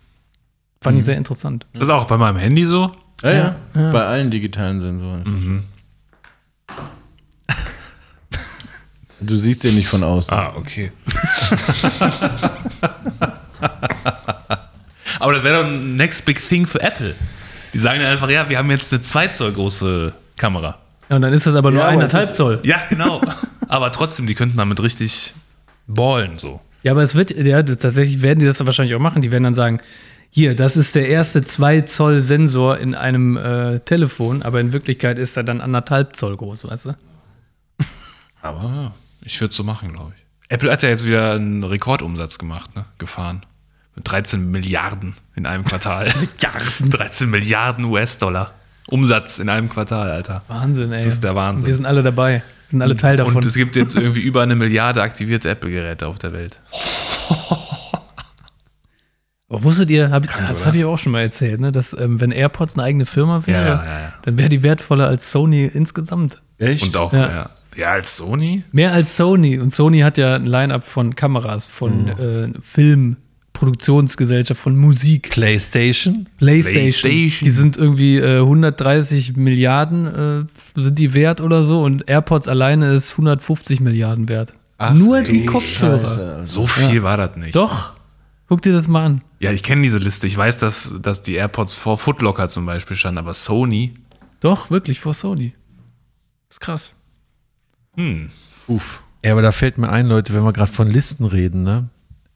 Fand ich sehr interessant. Das ist auch bei meinem Handy so. Ja, ja. Bei allen digitalen Sensoren. so. Du siehst den nicht von außen. Ah, okay. [LAUGHS] Aber das wäre doch ein next big thing für Apple. Die sagen dann einfach, ja, wir haben jetzt eine 2 Zoll große Kamera. Ja, und dann ist das aber nur Ja, eineinhalb Zoll. Ja, genau. Aber trotzdem, die könnten damit richtig ballen so. Ja, aber es wird, ja, tatsächlich werden die das dann wahrscheinlich auch machen. Die werden dann sagen, hier, das ist der erste 2 Zoll Sensor in einem äh, Telefon, aber in Wirklichkeit ist er dann anderthalb Zoll groß, weißt du? Aber ich würde es so machen, glaube ich. Apple hat ja jetzt wieder einen Rekordumsatz gemacht, ne? Gefahren. Mit 13 Milliarden in einem Quartal. [LAUGHS] Milliarden? 13 Milliarden US-Dollar. Umsatz in einem Quartal, Alter. Wahnsinn, ey. Das ist der Wahnsinn. Wir sind alle dabei. Wir sind alle Teil davon. Und es gibt jetzt irgendwie über eine Milliarde aktivierte Apple-Geräte auf der Welt. [LAUGHS] Aber wusstet ihr, hab ich, das habe ich auch schon mal erzählt, ne, dass ähm, wenn AirPods eine eigene Firma wäre, Ja, ja, ja. dann wäre die wertvoller als Sony insgesamt. Echt? Und auch, Ja. ja. ja. als Sony? Mehr als Sony. Und Sony hat ja ein Line-up von Kameras, von äh, Film, Produktionsgesellschaft, von Musik, PlayStation? PlayStation. PlayStation. Die sind irgendwie äh, 130 Milliarden äh, sind die wert oder so und AirPods alleine ist 150 Milliarden wert. Nur die Kopfhörer. Scheiße. So viel war das nicht. Doch. Guck dir das mal an. Ja, ich kenne diese Liste. Ich weiß, dass, dass die AirPods vor Footlocker zum Beispiel standen, aber Sony. Doch, wirklich, vor Sony. Das ist krass. Hm. Uff. Ja, aber da fällt mir ein, Leute, wenn wir gerade von Listen reden, ne?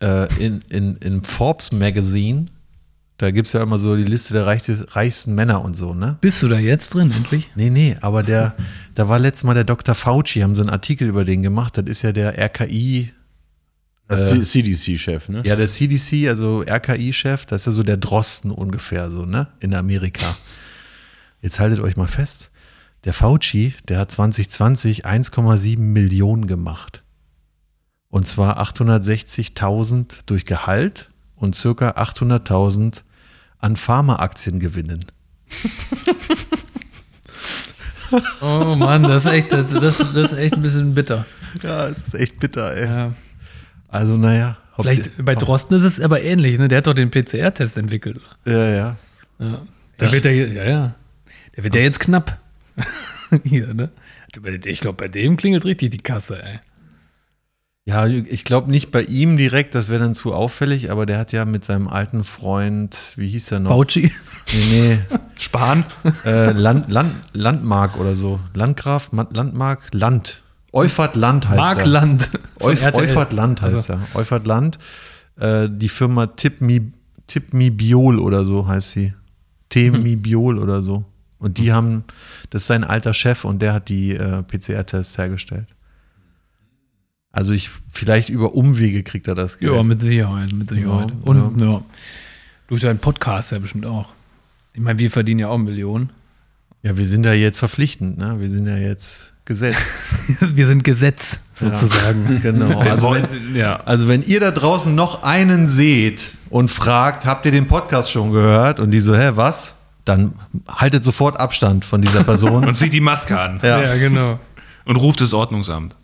Äh, in, in, in Forbes Magazine, da gibt es ja immer so die Liste der reichste, reichsten Männer und so, ne? Bist du da jetzt drin, endlich? Nee, nee, aber der, da war letztes Mal der Dr. Fauci, haben so einen Artikel über den gemacht. Das ist ja der RKI, Das CDC-Chef, ne? ja, der CDC, also RKI-Chef, das ist ja so der Drosten ungefähr so, ne? In Amerika. Jetzt haltet euch mal fest. Der Fauci, der hat 2020 1,7 Millionen gemacht. Und zwar 860.000 durch Gehalt und circa 800.000 an Pharmaaktiengewinnen. [LAUGHS] Oh Mann, das ist echt, das, das, das ist echt ein bisschen bitter. Ja, es ist echt bitter, ey. Ja. Also, naja. Vielleicht bei Drosten ist es aber ähnlich, ne? Der hat doch den PCR-Test entwickelt. Ja, ja. Ja. Der wird ja, ja, ja. Der wird ja jetzt knapp. [LAUGHS] Hier, ne? Ich glaube, bei dem klingelt richtig die Kasse, ey. Ja, ich glaube nicht bei ihm direkt, das wäre dann zu auffällig, aber der hat ja mit seinem alten Freund, wie hieß der noch? Fauci. Nee, [LAUGHS] Spahn? nee, äh, Land, Land, Landmark oder so. Landgraf, Ma- Landmark, Land. Euphert Land heißt Mark er. Land. Euf. Euphert Land heißt Also, er. Euphert Land. Äh, die Firma Tipmi, Tipmi Biol oder so heißt sie. Temi Biol oder so. Und die haben, das ist sein alter Chef und der hat die äh, PCR-Tests hergestellt. Also ich, vielleicht über Umwege kriegt er das Geld. Ja, mit Sicherheit, mit Sicherheit. Ja, Und ja. Durch deinen Podcast ja bestimmt auch. Ich meine, wir verdienen ja auch Millionen. Ja, wir sind ja jetzt verpflichtend, ne? Wir sind ja jetzt gesetzt. [LAUGHS] Wir sind Gesetz, sozusagen. genau. Also wenn, ja. also wenn ihr da draußen noch einen seht und fragt, habt ihr den Podcast schon gehört? Und die so, hä, was? Dann haltet sofort Abstand von dieser Person. [LAUGHS] Und zieht die Maske an. ja. Ja, genau. Und ruft das Ordnungsamt.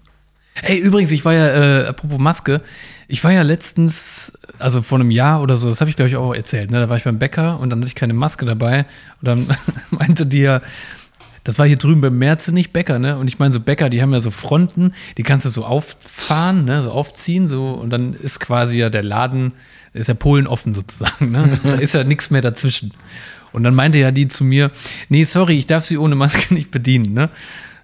Ey, übrigens, ich war ja, äh, apropos Maske, ich war ja letztens, also vor einem Jahr oder so, das habe ich glaube ich auch erzählt, ne? da war ich beim Bäcker und dann hatte ich keine Maske dabei und dann [LAUGHS] meinte die ja, das war hier drüben beim Merzenich Bäcker, ne? Und ich meine, so Bäcker, die haben ja so Fronten, die kannst du so auffahren, ne? So aufziehen, so und dann ist quasi ja der Laden, ist ja Polen offen sozusagen, ne? [LAUGHS] Da ist ja nichts mehr dazwischen. Und dann meinte ja die zu mir, nee, sorry, ich darf sie ohne Maske [LAUGHS] nicht bedienen, ne?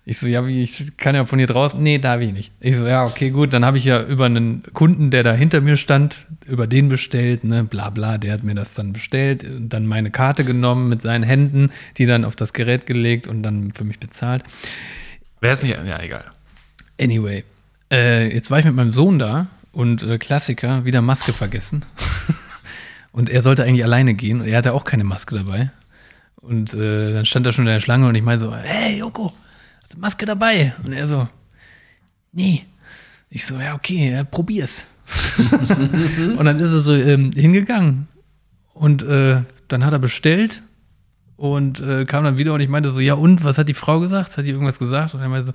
Ich so, ja, wie, ich kann ja von hier draußen. Nee, darf ich nicht. Ich so, ja, okay, gut. Dann habe ich ja über einen Kunden, der da hinter mir stand, über den bestellt, ne, bla bla, der hat mir das dann bestellt, und dann meine Karte genommen mit seinen Händen, die dann auf das Gerät gelegt und dann für mich bezahlt. Wäre es nicht. Ja, egal. Anyway, äh, jetzt war ich mit meinem Sohn da und äh, Klassiker, wieder Maske vergessen. [LAUGHS] und er sollte eigentlich alleine gehen und er hatte auch keine Maske dabei. Und äh, dann stand er schon in der Schlange und ich meine so, hey Joko, hast du Maske dabei? Und er so, nee. Ich so, ja, okay, ja, probier's. [LAUGHS] und dann ist er so ähm, hingegangen und äh, dann hat er bestellt und äh, kam dann wieder und ich meinte so, ja und, was hat die Frau gesagt? Hat die irgendwas gesagt? Und er meinte so,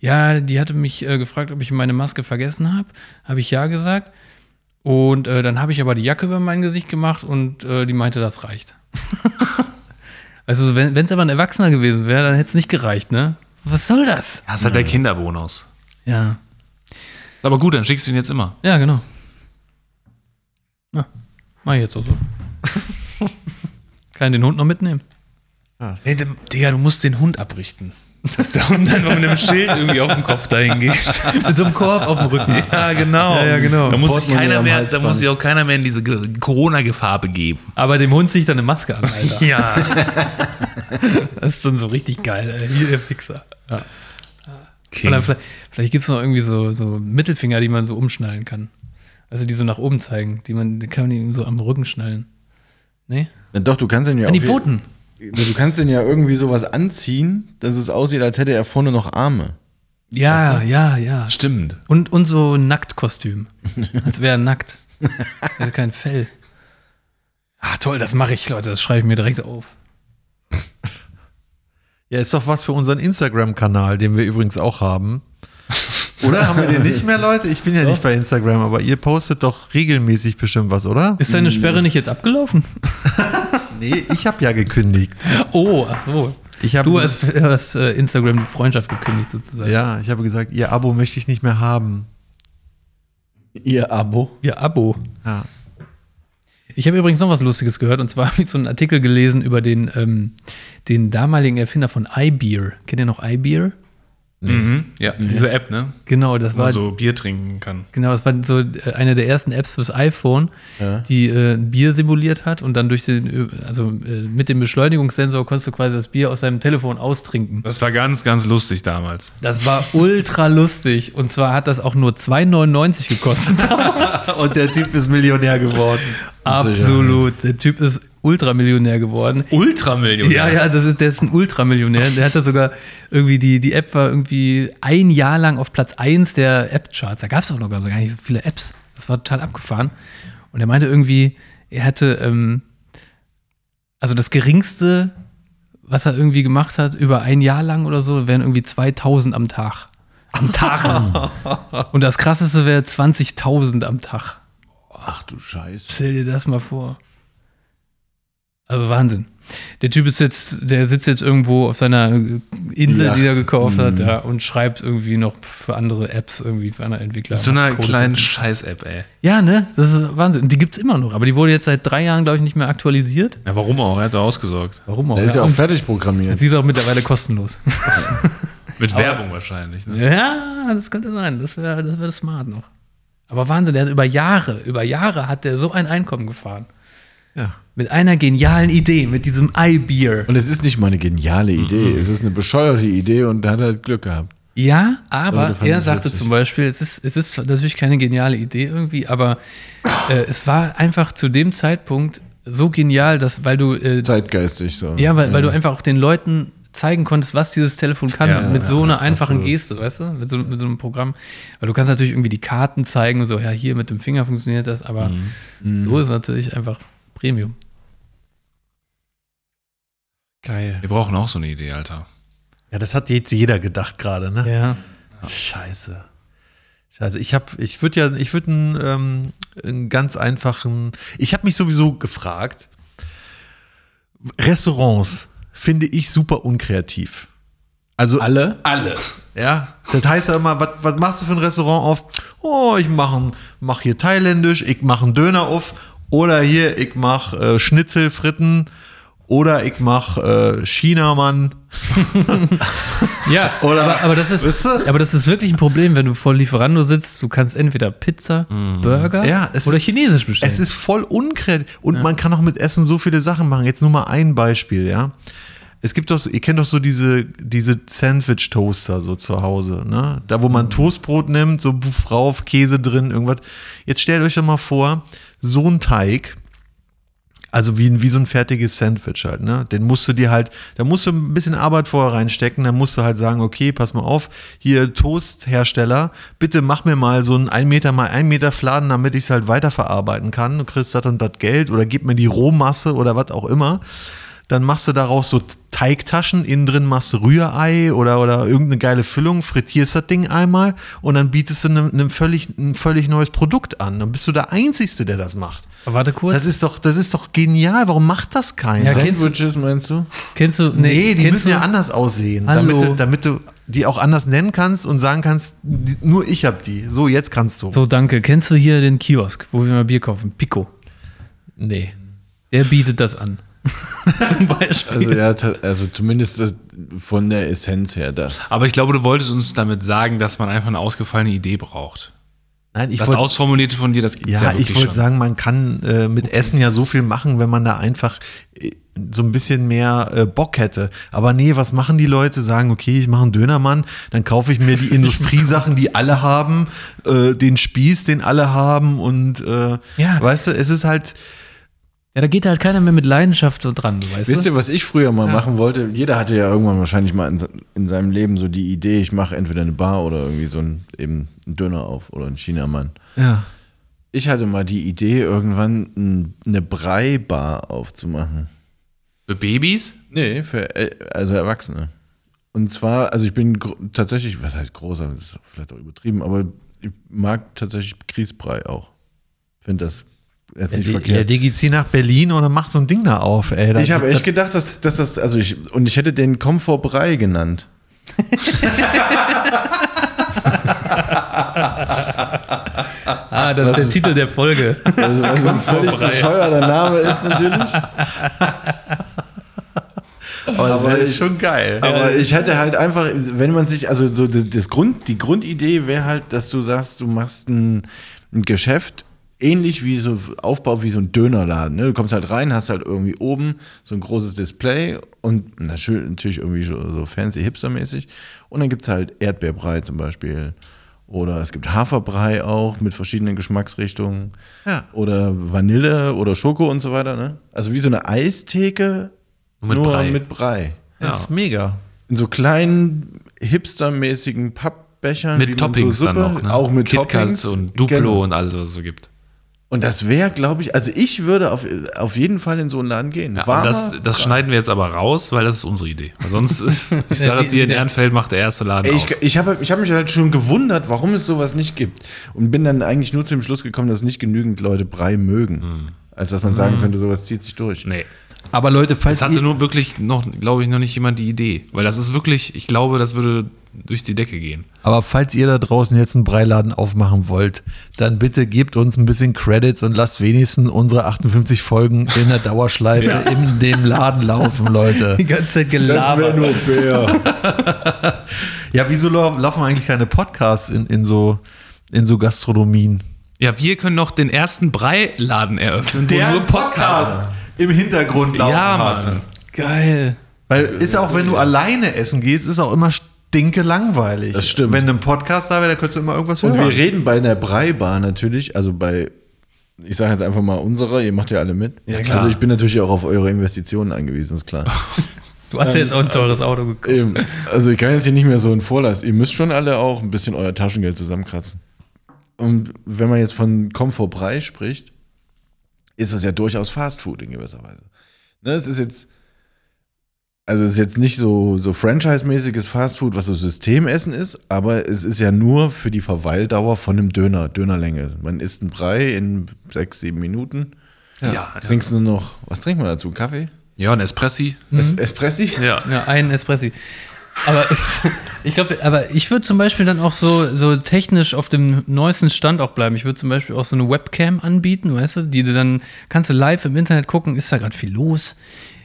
ja, die hatte mich äh, gefragt, ob ich meine Maske vergessen habe. Habe ich ja gesagt. Und äh, dann habe ich aber die Jacke über mein Gesicht gemacht und äh, die meinte, das reicht. [LAUGHS] also wenn es aber ein Erwachsener gewesen wäre, dann hätte es nicht gereicht, ne? Was soll das? Das ist halt der Kinderbonus. Ja. Aber gut, dann schickst du ihn jetzt immer. Ja, genau. Ja, mach ich jetzt auch so. [LAUGHS] Kann ich den Hund noch mitnehmen? Nee, dem- Digga, du musst den Hund abrichten. Dass der Hund einfach mit einem Schild irgendwie auf dem Kopf dahin geht. [LAUGHS] Mit so einem Korb auf dem Rücken. Ja, genau. Ja, ja, genau. Da muss, sich keiner mehr, da muss sich auch keiner mehr in diese Ge- Corona-Gefahr begeben. Aber dem Hund zieht dann eine Maske an, Alter. [LAUGHS] Ja. Das ist dann so richtig geil. Ey. Hier der Fixer. Ja. King. Oder vielleicht, vielleicht gibt es noch irgendwie so, so Mittelfinger, die man so umschnallen kann. Also die so nach oben zeigen, die man, die kann man ihm so am Rücken schnallen. Nee? Na doch, du kannst den ja An die auch- Pfoten. Du kannst den ja irgendwie sowas anziehen, dass es aussieht, als hätte er vorne noch Arme. Ja, ja, ja. Stimmt. Und, und so ein Nacktkostüm. Als wäre er nackt. Also kein Fell. Ah, toll, das mache ich, Leute. Das schreibe ich mir direkt auf. Ja, ist doch was für unseren Instagram-Kanal, den wir übrigens auch haben. Oder haben wir den nicht mehr, Leute? Ich bin ja nicht bei Instagram, aber ihr postet doch regelmäßig bestimmt was, oder? Ist deine Sperre nicht jetzt abgelaufen? [LAUGHS] Nee, ich habe ja gekündigt. Oh, ach so. Ich habe Du hast, hast äh, Instagram die Freundschaft gekündigt sozusagen. ja, ich habe gesagt, ihr Abo möchte ich nicht mehr haben. Ihr Abo. Ihr Abo. Ja. Ich habe übrigens noch was Lustiges gehört und zwar habe ich so einen Artikel gelesen über den, ähm, den damaligen Erfinder von iBeer. Kennt ihr noch iBeer? Mhm. Ja, diese App, ne? Genau, das Wo war man so Bier trinken kann. Genau, das war so äh, eine der ersten Apps fürs iPhone, Ja. die äh, ein Bier simuliert hat und dann durch den, äh, also äh, mit dem Beschleunigungssensor konntest du quasi das Bier aus deinem Telefon austrinken. Das war ganz, ganz lustig damals. Das war ultra lustig und zwar hat das auch nur 2,99 gekostet. [LAUGHS] Und der Typ ist Millionär geworden. Absolut. Der Typ ist Ultramillionär geworden. Ultramillionär. Ja, ja, das ist, der ist ein Ultramillionär. Der hatte sogar irgendwie, die, die App war irgendwie ein Jahr lang auf Platz 1 der App-Charts. Da gab es auch noch gar so gar nicht so viele Apps. Das war total abgefahren. Und er meinte irgendwie, er hatte, ähm, also das geringste, was er irgendwie gemacht hat, über ein Jahr lang oder so, wären irgendwie 2000 am Tag. Am Tag. [LAUGHS] Und das krasseste wäre 20.000 am Tag. Ach du Scheiße. Stell dir das mal vor. Also Wahnsinn. Der Typ ist jetzt, der sitzt jetzt irgendwo auf seiner Insel, die er gekauft hat, ja, und schreibt irgendwie noch für andere Apps, irgendwie für andere Entwickler. So einer Code kleinen. Scheiß-App, ey. Ja, ne? Das ist Wahnsinn. Und die gibt's immer noch, aber die wurde jetzt seit drei Jahren, glaube ich, nicht mehr aktualisiert. Ja, warum auch? Er hat doch ausgesorgt. Warum auch? Der ist ja auch Und fertig programmiert. sie ist auch mittlerweile kostenlos. [LAUGHS] Mit Werbung wahrscheinlich. Ne? ja, das könnte sein. Das wäre das wär smart noch. Aber Wahnsinn, der hat über Jahre, über Jahre hat der so ein Einkommen gefahren. Ja. Mit einer genialen Idee, mit diesem iBeer. Und es ist nicht mal eine geniale Idee. Es ist eine bescheuerte Idee und er hat halt Glück gehabt. Ja, aber Leute fanden er sagte witzig. zum Beispiel, es ist, es ist natürlich keine geniale Idee irgendwie, aber äh, es war einfach zu dem Zeitpunkt so genial, dass, weil du, äh, Zeitgeistig so. ja, weil, weil du einfach auch den Leuten zeigen konntest, was dieses Telefon kann, Ja, mit ja, so einer ja, einfachen absolut. Geste, weißt du, mit so, mit so einem Programm. Weil du kannst natürlich irgendwie die Karten zeigen und so, ja, hier mit dem Finger funktioniert das, aber Mhm. so ist natürlich einfach Premium. Geil. Wir brauchen auch so eine Idee, Alter. Ja, das hat jetzt jeder gedacht gerade, ne? Ja. Scheiße. Scheiße. Ich habe, ich würde ja, ich würde einen, ähm, einen ganz einfachen. Ich habe mich sowieso gefragt. Restaurants finde ich super unkreativ. Also Alle? Alle. Ja, das heißt ja immer, was, was machst du für ein Restaurant auf? Oh, ich mache mach hier thailändisch, ich mache einen Döner auf oder hier, ich mache äh, Schnitzel, Fritten oder ich mache äh, Chinamann. [LAUGHS] Ja, Oder- aber, aber, das ist, Weißt du? aber das ist wirklich ein Problem, wenn du vor Lieferando sitzt. Du kannst entweder Pizza, Burger Ja, oder ist- Chinesisch bestellen. Es ist voll unkreativ. Und man kann auch mit Essen so viele Sachen machen. Jetzt nur mal ein Beispiel, ja. Es gibt doch, so, ihr kennt doch so diese, diese Sandwich-Toaster so zu Hause, ne? Da, wo man Toastbrot nimmt, so Buff rauf, Käse drin, irgendwas. Jetzt stellt euch doch mal vor, so ein Teig, also wie, wie so ein fertiges Sandwich halt, ne? Den musst du dir halt, da musst du ein bisschen Arbeit vorher reinstecken, dann musst du halt sagen, okay, pass mal auf, hier Toasthersteller, bitte mach mir mal so einen 1 Meter mal 1 Meter Fladen, damit ich es halt weiterverarbeiten kann. Du kriegst das und das Geld oder gib mir die Rohmasse oder was auch immer. Dann machst du daraus so Teigtaschen, innen drin machst du Rührei oder, oder irgendeine geile Füllung, frittierst das Ding einmal und dann bietest du einem, einem völlig, ein völlig neues Produkt an. Dann bist du der Einzige, der das macht. Aber warte kurz. Das ist doch, das ist doch genial. Warum macht das keiner? Ja, Sandwiches meinst du? kennst du? nee, die kennst müssen du, ja anders aussehen, Hallo. damit du, damit du die auch anders nennen kannst und sagen kannst, die, nur ich hab die. So, jetzt kannst du. So, danke. Kennst du hier den Kiosk, wo wir mal Bier kaufen? Pico. Nee. Der bietet das an. [LAUGHS] Zum Beispiel. Also, ja, also zumindest das, von der Essenz her das. Aber ich glaube, du wolltest uns damit sagen, dass man einfach eine ausgefallene Idee braucht. Nein, ich Das wollte Ausformulierte von dir, das gibt's ja, ja, ich wollte sagen, man kann äh, mit Essen ja so viel machen, wenn man da einfach äh, so ein bisschen mehr äh, Bock hätte. Aber nee, was machen die Leute? Sagen, okay, ich mache einen Dönermann, dann kaufe ich mir die [LAUGHS] Industriesachen, die alle haben, äh, den Spieß, den alle haben und äh, Ja. weißt du, es ist halt, Ja, da geht halt keiner mehr mit Leidenschaft so dran, du weißt Wisst du? ihr, was ich früher mal machen wollte? Jeder hatte ja irgendwann wahrscheinlich mal in, in seinem Leben so die Idee, ich mache entweder eine Bar oder irgendwie so ein, eben einen Döner auf oder einen Chinamann. ja. Ich hatte mal die Idee, irgendwann ein, eine Brei-Bar aufzumachen. Für Babys? Nee, für also Erwachsene. Und zwar, also ich bin tatsächlich, was heißt großer, das ist vielleicht auch übertrieben, aber ich mag tatsächlich Grießbrei auch. Finde das jetzt nicht Der, verkehrt. Digi zieh nach Berlin und dann macht so ein Ding da auf, ey. Ich habe echt gedacht, dass, dass das, also ich, und ich hätte den Komfortbrei genannt. [LAUGHS] Ah, das ist der Titel der Folge. Also, was ein völlig bescheuerter Name ist natürlich. aber das ist schon geil. Aber ich hätte halt einfach, wenn man sich, also so das, das Grund, die Grundidee wäre halt, dass du sagst, du machst ein, ein Geschäft ähnlich wie so Aufbau wie so ein Dönerladen. Ne? Du kommst halt rein, hast halt irgendwie oben so ein großes Display und natürlich irgendwie so, so fancy hipstermäßig. Und dann gibt es halt Erdbeerbrei zum Beispiel. Oder es gibt Haferbrei auch mit verschiedenen Geschmacksrichtungen. Ja. Oder Vanille oder Schoko und so weiter. Ne? Also wie so eine Eistheke, Nur mit nur Brei. mit Brei Das ist mega. in so kleinen hipstermäßigen Pappbechern Mit Toppings so dann Suppe, noch, ne? auch mit KitKats Toppings und Duplo Genau. und alles, was es so gibt. Und das wäre, glaube ich, also ich würde auf, auf jeden Fall in so einen Laden gehen. Ja, das, das schneiden wir jetzt aber raus, weil das ist unsere Idee. Sonst, [LAUGHS] ich sage dir, in Ehrenfeld macht der erste Laden Ey, auf. ich ich habe ich hab mich halt schon gewundert, warum es sowas nicht gibt. Und bin dann eigentlich nur zu dem Schluss gekommen, dass nicht genügend Leute Brei mögen. Als dass man sagen könnte, sowas zieht sich durch. Nee. Aber Leute, falls Das hatte ihr, nur wirklich noch, glaube ich, noch nicht jemand die Idee. Weil das ist wirklich, ich glaube, das würde durch die Decke gehen. aber falls ihr da draußen jetzt einen Breiladen aufmachen wollt, dann bitte gebt uns ein bisschen Credits und lasst wenigstens unsere 58 Folgen in der Dauerschleife in dem Laden laufen, Leute. Die ganze Zeit gelabert. nur fair. [LAUGHS] Ja, wieso lau- laufen eigentlich keine Podcasts in, in, so, in so Gastronomien? Ja, wir können noch den ersten Breiladen eröffnen, wo nur Podcasts. Im Hintergrund laufen Ja, hat. Mann. Geil. Weil ist auch, wenn du alleine essen gehst, ist auch immer stinke langweilig. Das stimmt. Wenn ein Podcast da wäre, da könntest du immer irgendwas Und hören. wir reden bei einer Breibar natürlich, also bei, ich sage jetzt einfach mal unserer, ihr macht ja alle mit. Ja, klar. Also ich bin natürlich auch auf eure Investitionen angewiesen, ist klar. [LAUGHS] Du hast ja jetzt auch ein teures Auto gekauft. Eben. Also ich kann jetzt hier nicht mehr so in Vorlass. Ihr müsst schon alle auch ein bisschen euer Taschengeld zusammenkratzen. Und wenn man jetzt von Komfortbrei spricht, ist das ja durchaus Fast Food in gewisser Weise. Ne, es ist jetzt, also es ist jetzt nicht so, so Franchise-mäßiges Fast Food, was so Systemessen ist, aber es ist ja nur für die Verweildauer von einem Döner, Dönerlänge. Man isst einen Brei in sechs, sieben Minuten, Ja, ja. trinkst nur noch, was trinkt man dazu? Kaffee? ja, ein Espressi. Es Espressi? Ja. Ja, einen Espressi. [LAUGHS] Aber ich, ich glaube, aber ich würde zum Beispiel dann auch so, so technisch auf dem neuesten Stand auch bleiben. Ich würde zum Beispiel auch so eine Webcam anbieten, weißt du, die du dann kannst du live im Internet gucken, ist da gerade viel los?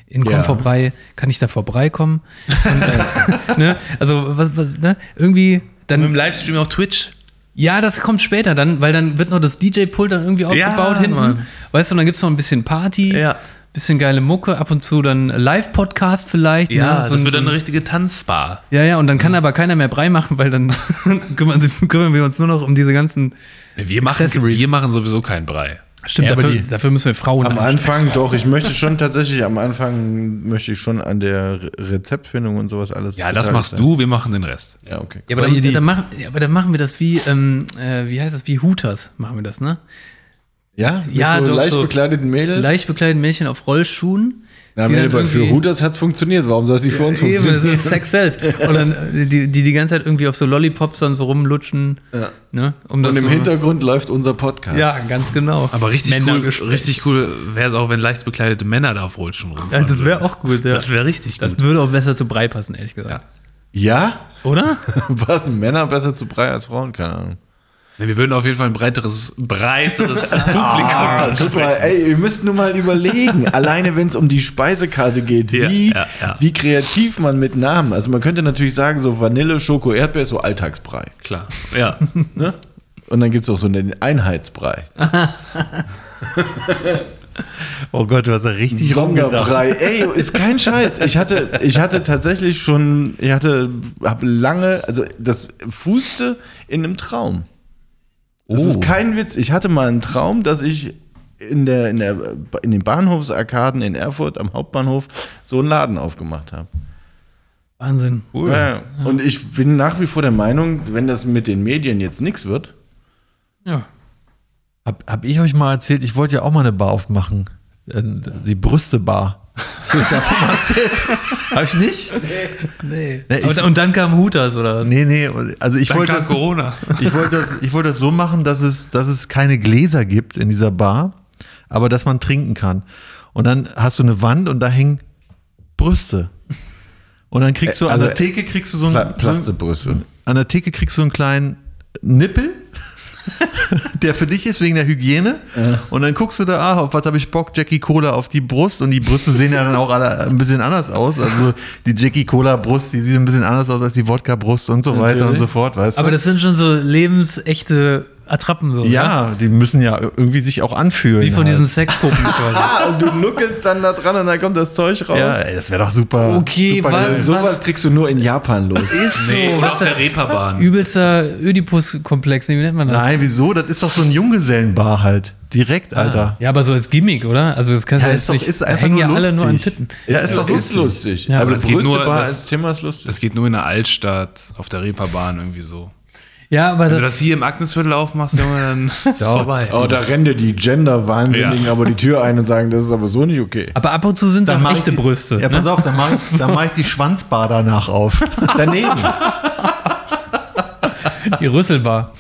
In Ja. Komm vorbei, kann ich da vorbeikommen? Und, äh, [LAUGHS] ne? Also was, was ne? irgendwie dann Mit dem Livestream auf Twitch. ja, das kommt später dann, weil dann wird noch das DJ-Pult dann irgendwie aufgebaut Ja, hinten. Mann. Weißt du, und dann gibt's noch ein bisschen Party, Ja. Bisschen geile Mucke, ab und zu dann Live-Podcast vielleicht. Ja, ne? So das ein- wird dann ein- eine richtige Tanzbar. ja, ja, und dann kann aber keiner mehr Brei machen, weil dann [LAUGHS] kümmern, sie, kümmern wir uns nur noch um diese ganzen. Wir machen, Accessories. wir machen sowieso keinen Brei. Stimmt, Ja, aber dafür, die- dafür müssen wir Frauen Am anstellen. Anfang [LAUGHS] doch, ich möchte schon tatsächlich, am Anfang möchte ich schon an der Re- Rezeptfindung und sowas alles. Ja, das machst sein. du, wir machen den Rest. Ja, okay. Ja, aber dann, dann, machen, ja, aber dann machen wir das wie, ähm, äh, wie heißt das, wie Hooters machen wir das, ne? Ja, mit Ja, so doch, leicht so bekleideten Mädels. Leicht bekleideten Mädchen auf Rollschuhen. Na, die dann Mädel, für Hooters hat es funktioniert. Warum soll es nicht für uns Eben, das funktionieren? ist Sex Sales. Und dann die, die die ganze Zeit irgendwie auf so Lollipops dann so rumlutschen. Ja. Ne? Um das Und im so, Hintergrund läuft unser Podcast. Ja, ganz genau. Aber richtig cool, richtig cool wäre es auch, wenn leicht bekleidete Männer da auf Rollschuhen Ja, rumfahren. das wäre auch gut, ja. Das wäre richtig Das gut. würde auch besser zu Brei passen, ehrlich gesagt. Ja? Oder? [LAUGHS] Passen Männer besser zu Brei als Frauen? Keine Ahnung. Wir würden auf jeden Fall ein breiteres, breiteres [LAUGHS] Publikum Ah, mal, ansprechen. ey, ihr müsst nur mal überlegen, [LAUGHS] alleine wenn es um die Speisekarte geht, Ja, wie, ja, ja. wie kreativ man mit Namen, also man könnte natürlich sagen, so Vanille, Schoko, Erdbeer ist so Alltagsbrei. Klar, ja. [LAUGHS] Ne? Und dann gibt es auch so einen Einheitsbrei. Oh Gott, du hast ja richtig. Sonderbrei. Ey, ist kein Scheiß. Ich hatte, ich hatte tatsächlich schon, ich hatte, habe lange, also das fußte in einem Traum. Das Oh. ist kein Witz. Ich hatte mal einen Traum, dass ich in, der, in, der, in den Bahnhofsarkaden in Erfurt am Hauptbahnhof so einen Laden aufgemacht habe. Wahnsinn. Ja. Und ich bin nach wie vor der Meinung, wenn das mit den Medien jetzt nichts wird, Ja. Hab, hab ich euch mal erzählt, ich wollte ja auch mal eine Bar aufmachen. Äh, Die Brüste-Bar. Hab ich davon mal erzählt? Hab ich nicht? Nee. Nee, ich- und dann kam Hutas oder was? Nee, nee, also ich wollte das, Corona. ich wollte das, ich wollte das so machen, dass es, dass es keine Gläser gibt in dieser Bar, aber dass man trinken kann. Und dann hast du eine Wand und da hängen Brüste. Und dann kriegst du Äh, an also, der Theke kriegst du so einen, so, Plastebrüste. an der Theke kriegst du so einen kleinen Nippel, [LAUGHS] der für dich ist wegen der Hygiene. Und dann guckst du da, ah, auf was habe ich Bock? Jackie Cola auf die Brust. Und die Brüste sehen ja dann auch alle ein bisschen anders aus. Also die Jackie Cola Brust, die sieht ein bisschen anders aus als die Wodka Brust und so weiter und Natürlich. so fort, weißt du? Aber das sind schon so lebensechte Attrappen so. ne? ja, die müssen ja irgendwie sich auch anfühlen. Wie von halt. diesen Sexpuppen [LAUGHS] quasi. Ah, und du nuckelst dann da dran und dann kommt das Zeug raus. Ja, ey, das wäre doch super. Okay, super was-. Sowas was- kriegst du nur in Japan los. [LAUGHS] Ist so. Nee, oder auf der Reeperbahn. Übelster Ödipus-Komplex, wie nennt man das? Nein, wieso? Das ist doch so ein Junggesellenbar halt. Direkt, Alter. Ja, aber so als Gimmick, oder? Also das kannst Ja, du ist jetzt doch, ist einfach hängen nur ja lustig. alle nur an Titten. Ja, ist doch ist lustig. lustig. Ja, also aber das geht nur- das- als Thema ist lustig. Das geht nur in der Altstadt, auf der Reeperbahn irgendwie so. Ja, aber Wenn du das, hier im Agnesviertel aufmachst, Junge, dann [LAUGHS] ist es Ja, vorbei. Oh, da rennen dir die Gender-Wahnsinnigen Ja. aber die Tür ein und sagen, das ist aber so nicht okay. aber ab und zu sind es auch echte die, Brüste. Ja, ne? pass auf, dann mache ich, dann mach ich die Schwanzbar danach auf. [LAUGHS] Daneben. [LAUGHS] Die Rüsselbar.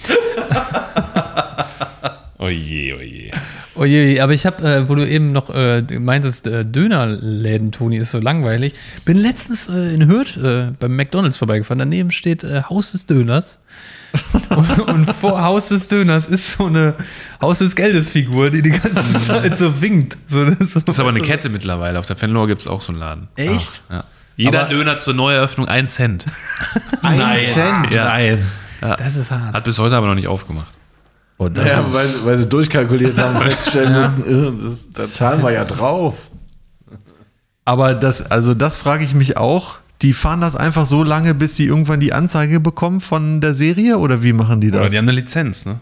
Oh je, oh je. Oh je, aber ich habe, äh, wo du eben noch äh, meintest, äh, Dönerläden, Toni, ist so langweilig. Bin letztens äh, in Hürth äh, beim McDonalds vorbeigefahren. Daneben steht äh, Haus des Döners. Und, und vor Haus des Döners ist so eine Haus des Geldes-Figur, die die ganze Zeit so winkt. So, so, Das ist aber eine Kette mittlerweile. Auf der Fenloer gibt es auch so einen Laden. Echt? Ja. Jeder Aber- Döner zur Neueröffnung 1 Cent. Nein, Cent. Ja. Nein. Das ist hart. Hat bis heute aber noch nicht aufgemacht. Oh, das Ja, weil, weil sie durchkalkuliert haben, [LAUGHS] feststellen mussten, äh, das, da zahlen wir ja drauf. aber das, also das frage ich mich auch. Die fahren das einfach so lange, bis sie irgendwann die Anzeige bekommen von der Serie oder wie machen die Aber das? die haben eine Lizenz, ne?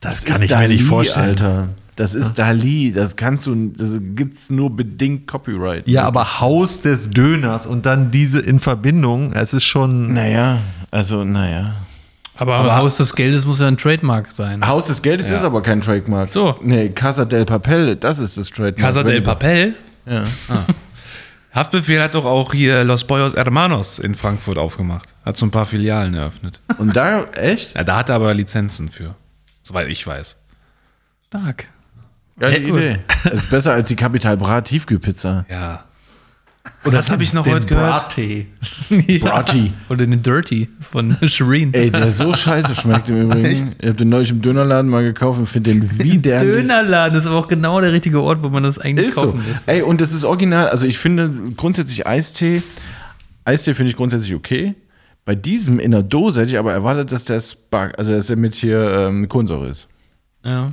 das ist kann ich mir nicht vorstellen. Alter. Das ist Dali, das kannst du, das gibt's nur bedingt Copyright. Ja, aber Haus des Döners und dann diese in Verbindung, es ist schon. Naja, also, naja. Aber, Haus des Geldes muss ja ein Trademark sein. Haus des Geldes ist aber kein Trademark. So. Nee, Casa del Papel, das ist das Trademark. Casa del Papel. Ja. Haftbefehl hat doch auch hier Los Boyos Hermanos in Frankfurt aufgemacht. Hat so ein paar Filialen eröffnet. Und da, echt? Ja, da hat er aber Lizenzen für. Soweit ich weiß. Stark. Geile Hey, Idee. [LAUGHS] Ist besser als die Capital Bra Tiefkühlpizza. Ja. Oder was habe ich noch den heute gehört? Brattee. [LAUGHS] Brati. Oder den Dirty von [LAUGHS] Shireen. Ey, der so scheiße schmeckt im Übrigen. Ich habe den neulich im Dönerladen mal gekauft und finde den widerlich. [LAUGHS] Dönerladen ist aber auch genau der richtige Ort, wo man das eigentlich Ist so. kaufen muss. Ey, und das ist original. Also ich finde grundsätzlich Eistee, Eistee finde ich grundsätzlich okay. Bei diesem in der Dose hätte ich aber erwartet, dass der Spark, also dass der mit hier ähm, Kohlensäure ist. Ja.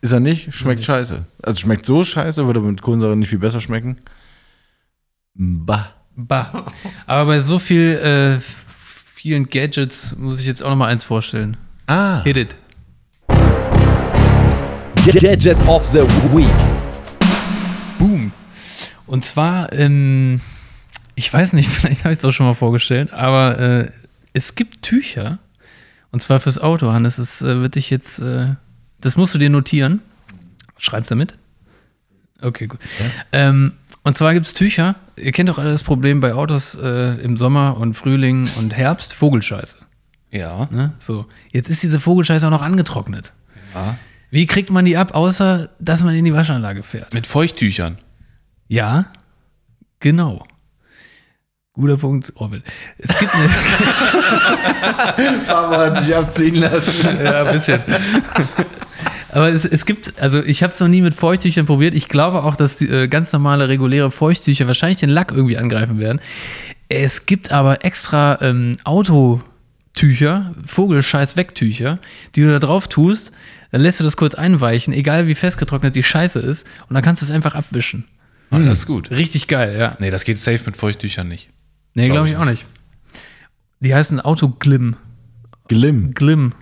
Ist er nicht? Schmeckt scheiße. Also schmeckt so scheiße, würde mit Kohlensäure nicht viel besser schmecken. Bah. Bah. Aber bei so viel, äh, vielen Gadgets muss ich jetzt auch noch mal eins vorstellen. Ah. Hit it. Gadget of the Week. Boom. Und zwar, ähm, ich weiß nicht, [LAUGHS] vielleicht habe ich es auch schon mal vorgestellt, aber äh, es gibt Tücher. Und zwar fürs Auto, Hannes. Das äh, wird dich jetzt, äh, das musst du dir notieren. Schreib's damit. Okay, gut. Ähm, und zwar gibt es Tücher. Ihr kennt doch alle das Problem bei Autos äh, im Sommer und Frühling und Herbst. Vogelscheiße. Ja. Ne? So. Jetzt ist diese Vogelscheiße auch noch angetrocknet. ja. Wie kriegt man die ab, außer dass man in die Waschanlage fährt? Mit Feuchttüchern. Ja, genau. Guter Punkt, Robin. Es gibt eine, [LAUGHS] Papa hat sich abziehen lassen. ja, ein bisschen. Aber es, es gibt, also ich habe es noch nie mit Feuchttüchern probiert. Ich glaube auch, dass die, äh, ganz normale, reguläre Feuchttücher wahrscheinlich den Lack irgendwie angreifen werden. Es gibt aber extra ähm, Autotücher Wegtücher, Vogelscheiß-Wegtücher, die du da drauf tust, dann lässt du das kurz einweichen, egal wie festgetrocknet die Scheiße ist, und dann kannst du es einfach abwischen. Ah, das ist gut. Richtig geil, ja. Nee, das geht safe mit Feuchttüchern nicht. Nee, Glaub glaube ich ich auch nicht. Die heißen Autoglim. Glimm. Glim.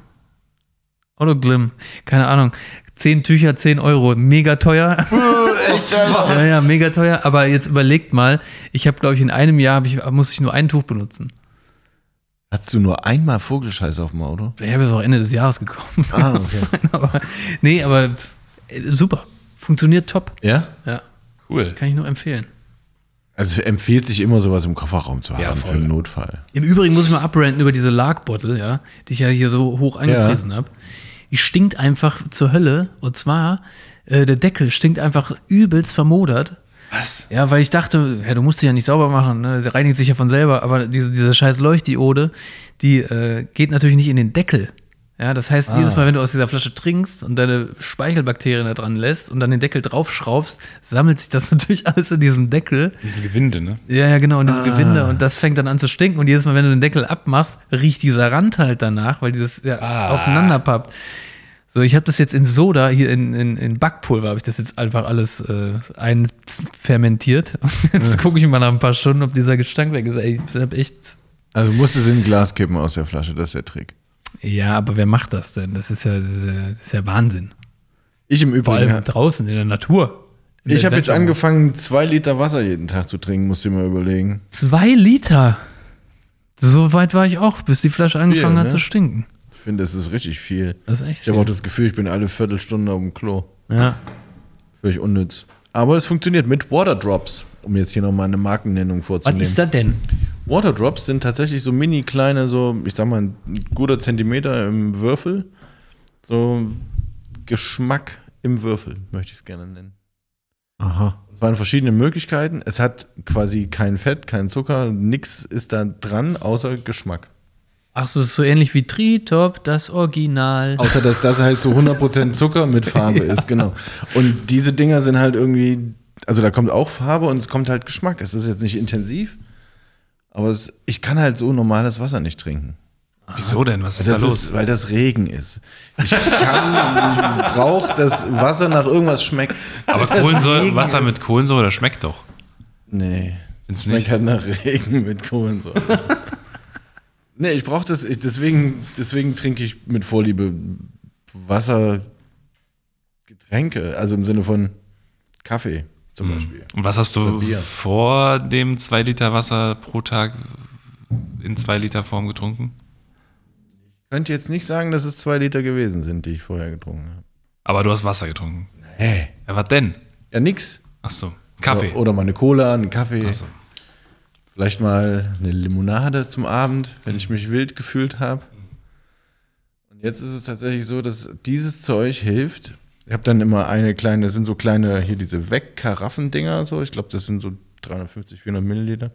Autoglim. Keine Ahnung. Zehn Tücher, 10 Euro. Mega teuer. Echt, [LAUGHS] Ja, ja, mega teuer. Aber jetzt überlegt mal, ich habe, glaube ich, in einem Jahr ich, muss ich nur ein Tuch benutzen. Hattest du nur einmal Vogelscheiß auf dem Auto? Ich habe es auch Ende des Jahres gekauft. Ah, okay. [LAUGHS] aber, nee, aber äh, super. Funktioniert top. Ja? Ja, Cool. kann ich nur empfehlen. Also empfiehlt sich immer sowas im Kofferraum zu haben Ja, für einen Notfall. Im Übrigen muss ich mal abrenten über diese Lark-Bottle, ja, die ich ja hier so hoch angepriesen habe. Die stinkt einfach zur Hölle. Und zwar, äh, der Deckel stinkt einfach übelst vermodert. Was? Ja, weil ich dachte, ja, du musst die ja nicht sauber machen, ne? sie reinigt sich ja von selber, aber diese, diese scheiß Leuchtdiode, die äh, geht natürlich nicht in den Deckel. Ja, das heißt, jedes Mal, wenn du aus dieser Flasche trinkst und deine Speichelbakterien da dran lässt und dann den Deckel draufschraubst, sammelt sich das [LAUGHS] natürlich alles in diesem Deckel. Diesem Gewinde, ne? Ja, ja, genau, in diesem Gewinde. Und das fängt dann an zu stinken. Und jedes Mal, wenn du den Deckel abmachst, riecht dieser Rand halt danach, weil dieses ja, aufeinander pappt. So, ich habe das jetzt in Soda, hier in, in, in Backpulver, habe ich das jetzt einfach alles äh, einfermentiert. [LAUGHS] Jetzt gucke ich mal nach ein paar Stunden, ob dieser Gestank weg ist. Ey, ich hab echt. Also musst du es in ein Glas kippen aus der Flasche, das ist der Trick. Ja, aber wer macht das denn? Das ist ja, das ist ja, das ist ja Wahnsinn. Ich im Vor Übrigen. allem draußen in der Natur. Im Ich habe jetzt angefangen, zwei Liter Wasser jeden Tag zu trinken, musst du dir mal überlegen. Zwei Liter. So weit war ich auch, bis die Flasche angefangen Viel, hat ne? zu stinken. Ich finde, das ist richtig viel. Das ist echt Ich habe auch das Gefühl, ich bin alle Viertelstunde auf dem Klo. Ja. Völlig unnütz. Aber es funktioniert mit Waterdrops, um jetzt hier nochmal eine Markennennung Was vorzunehmen. ist das denn? Waterdrops sind tatsächlich so mini kleine, so, ich sag mal, ein guter Zentimeter im Würfel. So Geschmack im Würfel, möchte ich es gerne nennen. Aha. Es waren verschiedene Möglichkeiten. Es hat quasi kein Fett, kein Zucker, nichts ist da dran, außer Geschmack. Ach so, ist so ähnlich wie Tritop, das Original. Außer dass das halt so 100% Zucker mit Farbe [LAUGHS] ist, genau. Und diese Dinger sind halt irgendwie, also da kommt auch Farbe und es kommt halt Geschmack. Es ist jetzt nicht intensiv, aber es, ich kann halt so normales Wasser nicht trinken. Wieso denn? Was ist Das da los? ist, weil das Regen ist. Ich kann, ich brauche, dass Wasser nach irgendwas schmeckt. Aber Kohlensäure, Wasser mit Kohlensäure, das schmeckt doch. Nee, du schmeckt nicht? halt nach Regen mit Kohlensäure. nee, ich brauche das, ich, deswegen, deswegen trinke ich mit Vorliebe Wasser, Getränke, also im Sinne von Kaffee zum Beispiel. Und was hast du vor dem 2 Liter Wasser pro Tag in 2 Liter Form getrunken? Ich könnte jetzt nicht sagen, dass es zwei Liter gewesen sind, die ich vorher getrunken habe. Aber du hast Wasser getrunken. Hä? Ja, was denn? Ja, nix. Ach so. Kaffee. Oder, oder mal eine Cola, einen Kaffee. Ach so. Vielleicht mal eine Limonade zum Abend, wenn ich mich wild gefühlt habe. Und jetzt ist es tatsächlich so, dass dieses Zeug hilft. Ich habe dann immer eine kleine, das sind so kleine, hier diese Weg-Karaffen-Dinger, so. Ich glaube, das sind so 350, 400 Milliliter.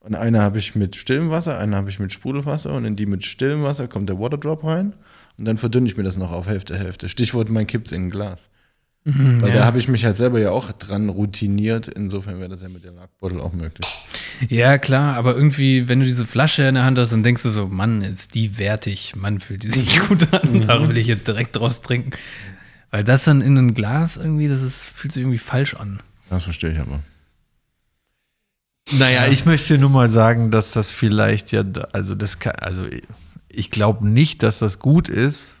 Und eine habe ich mit stillem Wasser, eine habe ich mit Sprudelwasser und in die mit stillem Wasser kommt der Waterdrop rein. Und dann verdünne ich mir das noch auf Hälfte, Hälfte. Stichwort, man kippt in ein Glas. Weil ja. da habe ich mich halt selber ja auch dran routiniert. Insofern wäre das ja mit der Lackbottle auch möglich. Ja, klar, aber irgendwie, wenn du diese Flasche in der Hand hast, dann denkst du so, Mann, ist die wertig. Mann, fühlt die sich [LAUGHS] gut an. Da will ich jetzt direkt draus trinken. Weil das dann in ein Glas irgendwie, das ist, fühlt sich irgendwie falsch an. Das verstehe ich aber. Naja, ich möchte nur mal sagen, dass das vielleicht ja, also das kann, also ich glaube nicht, dass das gut ist,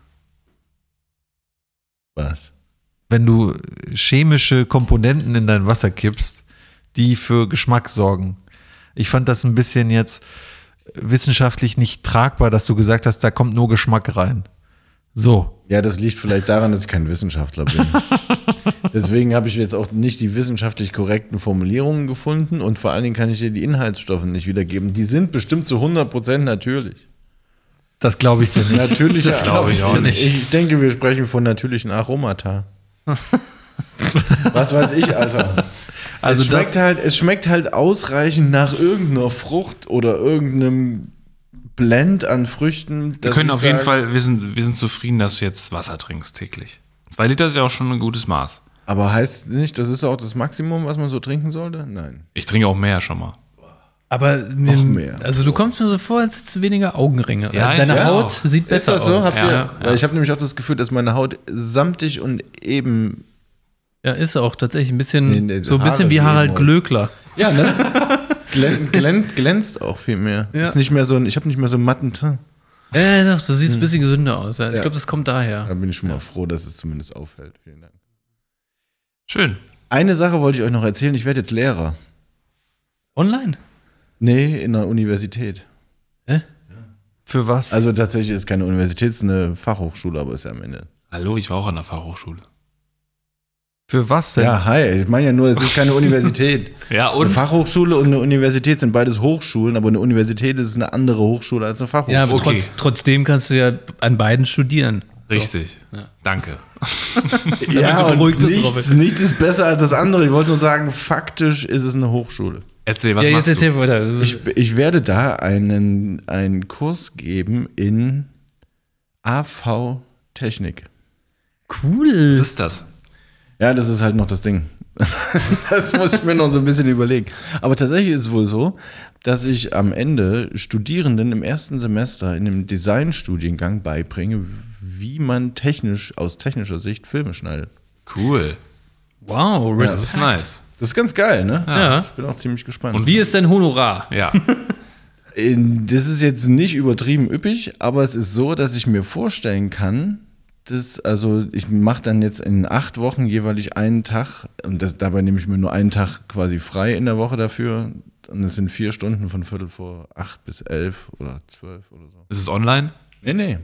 Was? wenn du chemische Komponenten in dein Wasser kippst, die für Geschmack sorgen. Ich fand das ein bisschen jetzt wissenschaftlich nicht tragbar, dass du gesagt hast, da kommt nur Geschmack rein. So. Ja, das liegt vielleicht daran, dass ich kein Wissenschaftler bin. [LAUGHS] Deswegen habe ich jetzt auch nicht die wissenschaftlich korrekten Formulierungen gefunden und vor allen Dingen kann ich dir die Inhaltsstoffe nicht wiedergeben. Die sind bestimmt zu 100% natürlich. Das glaube ich dir nicht. Natürliche Das glaub ich Aromata. dir nicht. Ich denke, wir sprechen von natürlichen Aromata. [LAUGHS] Was weiß ich, Alter. Also es, schmeckt halt, es schmeckt halt ausreichend nach irgendeiner Frucht oder irgendeinem Blend an Früchten. Wir können auf jeden Fall, wir sind, wir sind zufrieden, dass du jetzt Wasser trinkst täglich. Zwei Liter ist ja auch schon ein gutes Maß. Aber heißt nicht, das ist auch das Maximum, was man so trinken sollte? Nein. Ich trinke auch mehr schon mal. Aber mir, Noch mehr. also du kommst mir so vor, als hättest du weniger Augenringe. Ja, Äh, Deine ich Haut auch. sieht besser ist das so? aus. Habt Ja, ihr, ja. Ich habe nämlich auch das Gefühl, dass meine Haut samtig und eben. Ja, ist auch tatsächlich ein bisschen, Nee, nee, so ein bisschen wie Harald eben Glöckler. Ja, ne? [LAUGHS] Glän, glänzt, glänzt auch viel mehr. Ist nicht mehr so ein, ich habe nicht mehr so einen matten Teint. Ja, ja, doch, du siehst ein bisschen gesünder aus. Ja. Ich Ja. glaube, das kommt daher. Da bin ich schon mal froh, dass es zumindest auffällt. Vielen Dank. Schön. Eine Sache wollte ich euch noch erzählen. Ich werde jetzt Lehrer. Online? Nee, in der Universität. Für was? Also tatsächlich ist es keine Universität, es ist eine Fachhochschule, aber ist ja am Ende. Hallo, ich war auch an der Fachhochschule. Für was denn? Ja, hi. Ich meine ja nur, es ist keine [LAUGHS] Universität. Ja, Eine Fachhochschule und eine Universität sind beides Hochschulen, aber eine Universität ist eine andere Hochschule als eine Fachhochschule. Ja, aber Okay. trotz, trotzdem kannst du ja an beiden studieren. Richtig. Danke. [LAUGHS] ja, du und beruhigt bist, nichts, nichts ist besser als das andere. Ich wollte nur sagen, faktisch ist es eine Hochschule. Erzähl, was ja, jetzt machst erzähl du? weiter. Ich, ich werde da einen, einen Kurs geben in AV-Technik. cool. Was ist das? Ja, das ist halt noch das Ding. [LAUGHS] das muss ich mir noch so ein bisschen überlegen. Aber tatsächlich ist es wohl so, dass ich am Ende Studierenden im ersten Semester in einem Designstudiengang beibringe, wie man technisch, aus technischer Sicht Filme schneidet. Cool. Wow, Das ist nice. Das ist ganz geil, ne? Ja. Ich bin auch ziemlich gespannt. Und Wie ist dein Honorar? Ja. [LAUGHS] Das ist jetzt nicht übertrieben üppig, aber es ist so, dass ich mir vorstellen kann, dass, also ich mache dann jetzt in acht Wochen jeweilig einen Tag und das, dabei nehme ich mir nur einen Tag quasi frei in der Woche dafür. Und das sind vier Stunden von Viertel vor acht bis elf oder zwölf oder so. Ist es online? Nee, nee.